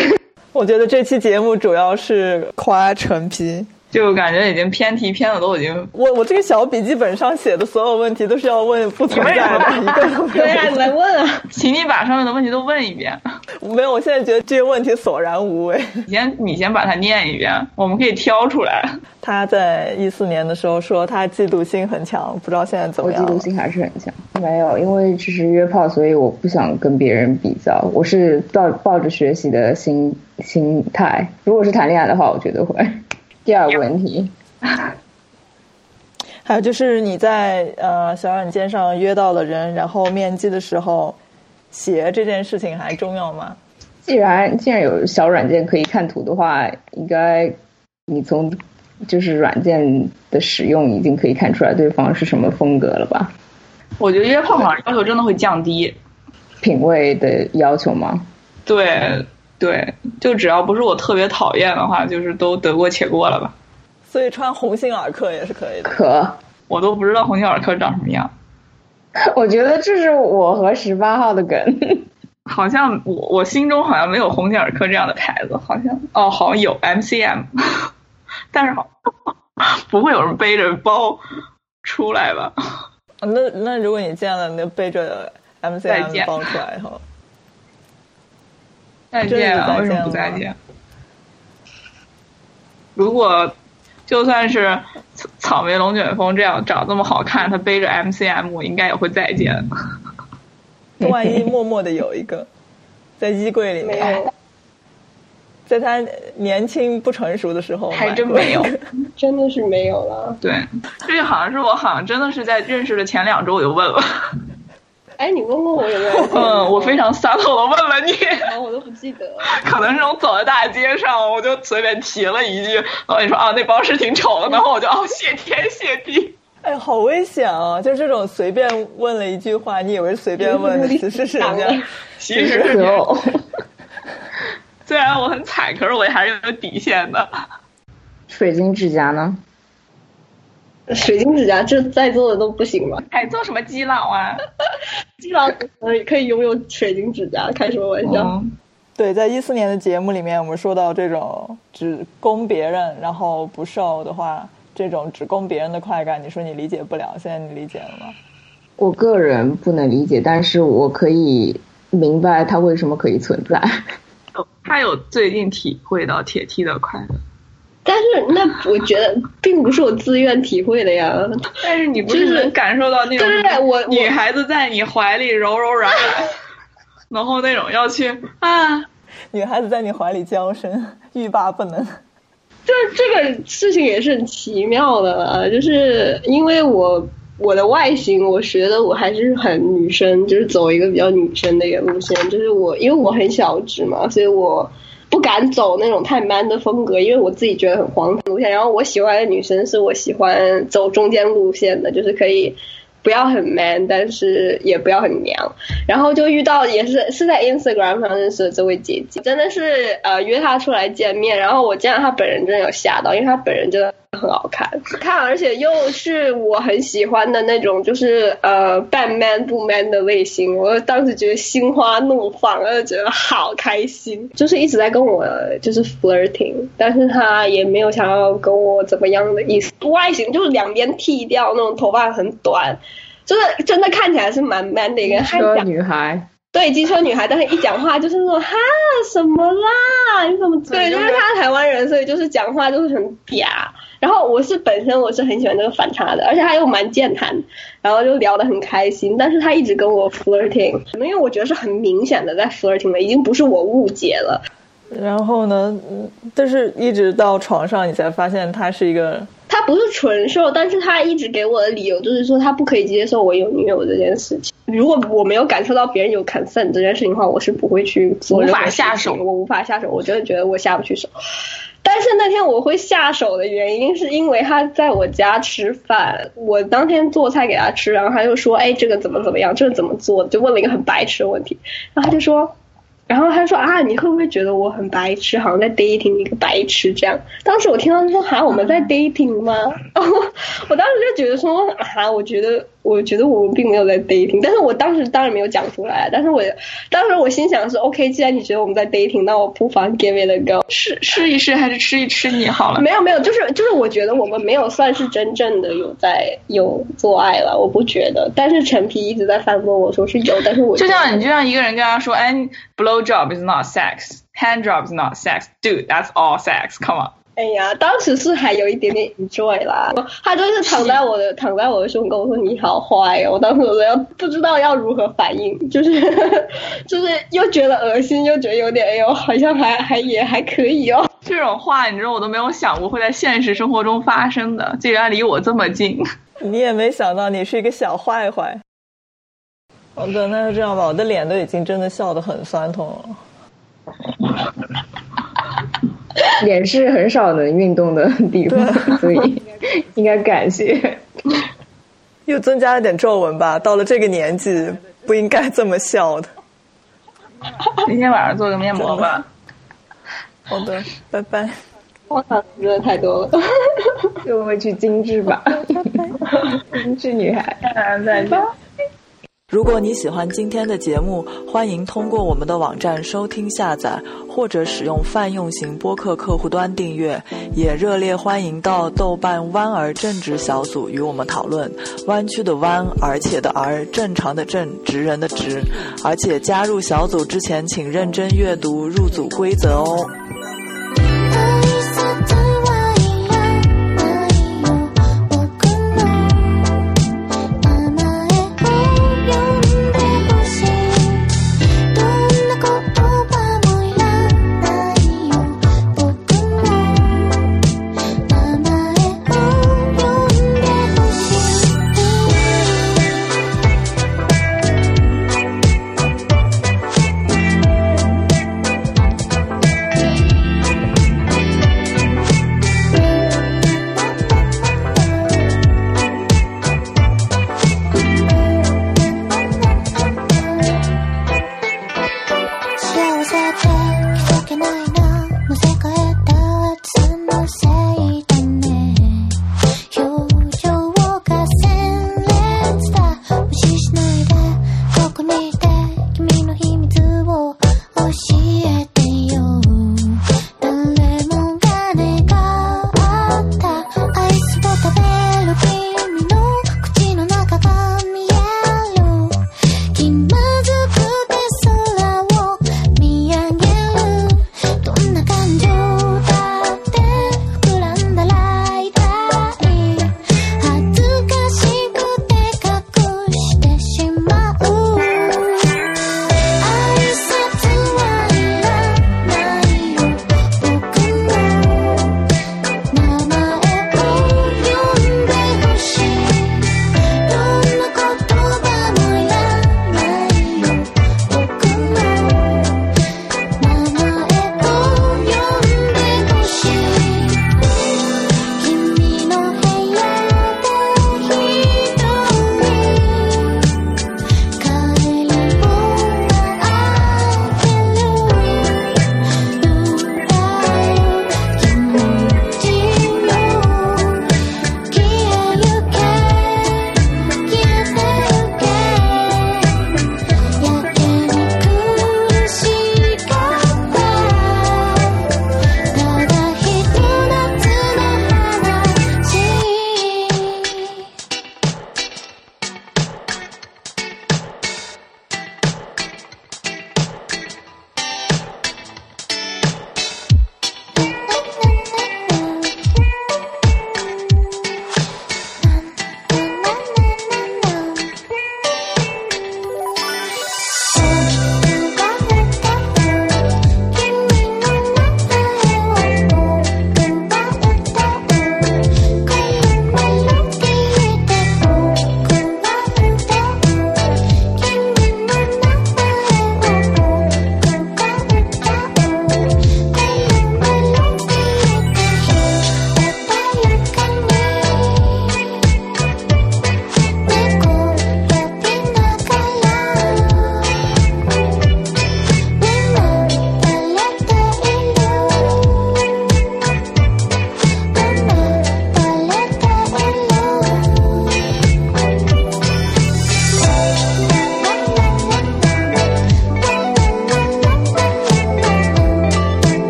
我觉得这期节目主要是夸陈皮，就感觉已经偏题偏的都已经。我我这个小笔记本上写的所有问题都是要问不存在的，一个都没有对呀，你来问啊。请你把上面的问题都问一遍。没有，我现在觉得这些问题索然无味。你先你先把它念一遍，我们可以挑出来。他在一四年的时候说他嫉妒心很强，不知道现在怎么样。我嫉妒心还是很强。没有，因为只是约炮，所以我不想跟别人比较。我是抱抱着学习的心心态。如果是谈恋爱的话，我觉得会。第二个问题，还有就是你在呃小软件上约到了人，然后面基的时候，鞋这件事情还重要吗？既然既然有小软件可以看图的话，应该你从就是软件的使用已经可以看出来对方是什么风格了吧？我觉得约炮好像要求真的会降低，品味的要求吗？对对，就只要不是我特别讨厌的话，就是都得过且过了吧。所以穿鸿星尔克也是可以的。可我都不知道鸿星尔克长什么样，我觉得这是我和十八号的梗。好像我我心中好像没有鸿星尔克这样的牌子，好像哦，好像有 MCM，但是好不会有人背着包出来吧？那那如果你见了那背着 MCM 包出来以后，再见啊，是再为什么不再见？如果就算是草草莓龙卷风这样长这么好看，他背着 MCM，我应该也会再见。万一默默的有一个在衣柜里没面，有，在他年轻不成熟的时候，还真没有。真的是没有了。对，这个好像是我好像真的是在认识的前两周我就问了，哎，你问过我有没有？嗯，我非常洒脱的问了你，常，我都不记得。可能是我走在大街上，我就随便提了一句，然后你说啊那包是挺丑的，然后我就哦谢天谢地。哎，好危险啊！就这种随便问了一句话，你以为随便问的，其实是人家 其实是有，虽然我很惨，可是我还是有底线的。水晶指甲呢？水晶指甲，这在座的都不行吧？还 做什么基佬啊？基佬可以可以拥有水晶指甲，开什么玩笑？嗯，对，在一四年的节目里面，我们说到这种只供别人然后不受的话，这种只供别人的快感，你说你理解不了，现在你理解了吗？我个人不能理解，但是我可以明白它为什么可以存在。他有最近体会到铁梯的快乐，但是那我觉得并不是我自愿体会的呀。但是你不是是能感受到那种对对对我我女孩子在你怀里柔柔软软，然后那种要去啊，女孩子在你怀里娇生，欲罢不能。就是这个事情也是很奇妙的了，就是因为我我的外形，我觉得我还是很女生，就是走一个比较女生的一个路线。就是我因为我很小只嘛，所以我不敢走那种太 man 的风格，因为我自己觉得很荒唐路线。然后我喜欢的女生是我喜欢走中间路线的，就是可以。不要很 man，但是也不要很娘，然后就遇到也是是在 Instagram 上认识的这位姐姐，真的是呃约她出来见面，然后我见到她本人真的有吓到，因为她本人真的很好看，看而且又是我很喜欢的那种，就是呃半 man 不 man 的类型，我当时觉得心花怒放，我就觉得好开心，就是一直在跟我就是 flirting，但是他也没有想要跟我怎么样的意思，外形就是两边剃掉那种头发很短。就是真的看起来是蛮 man 的一个人，还车女孩，对机车女孩，但是一讲话就是那种哈什么啦，你怎么对？就就是是他台湾人，所以就是讲话就是很嗲。然后我是本身我是很喜欢这个反差的，而且他又蛮健谈，然后就聊得很开心。但是他一直跟我 flirting，可能因为我觉得是很明显的在 flirting 了，已经不是我误解了。然后呢，嗯但是一直到床上，你才发现他是一个他不是纯受，但是他一直给我的理由就是说他不可以接受我有女友这件事情。如果我没有感受到别人有 consent 这件事情的话，我是不会去做无法下手我无法下手，我真的觉得我下不去手。但是那天我会下手的原因，是因为他在我家吃饭，我当天做菜给他吃，然后他就说：“哎，这个怎么怎么样，这个怎么做？”就问了一个很白痴的问题，然后他就说。然后他说啊，你会不会觉得我很白痴，好像在 dating 一个白痴这样？当时我听到他说哈，我们在 dating 吗？我当时就觉得说啊，我觉得我觉得我们并没有在 dating，但是我当时当然没有讲出来，但是我当时我心想是 OK，既然你觉得我们在 dating，那我不妨 give it a go，试试一试还是吃一吃你好了。没有没有，就是就是我觉得我们没有算是真正的有在有做爱了，我不觉得，但是陈皮一直在反驳我说是有，但是我就像你就像一个人跟他说，哎，blow job is not sex，hand job is not sex，dude，that's all sex，come on。哎呀，当时是还有一点点 enjoy 啦，他就是躺在我的躺在我的胸口说你好坏哦，我当时我都要不知道要如何反应，就是 就是又觉得恶心，又觉得有点哎呦，好像还还也还可以哦。这种话你知道我都没有想过会在现实生活中发生的，竟然离我这么近。你也没想到你是一个小坏坏。好的，那就这样吧，我的脸都已经真的笑得很酸痛了。脸是很少能运动的地方，所以应该感谢。又增加了点皱纹吧，到了这个年纪不应该这么笑的。明天晚上做个面膜吧。好的，拜拜。我操，真的太多了。就会去精致吧，精致女孩。再见。如果你喜欢今天的节目，欢迎通过我们的网站收听、下载，或者使用泛用型播客客户端订阅。也热烈欢迎到豆瓣弯儿正直小组与我们讨论。弯曲的弯，而且的而，正常的正，直人的直。而且加入小组之前，请认真阅读入组规则哦。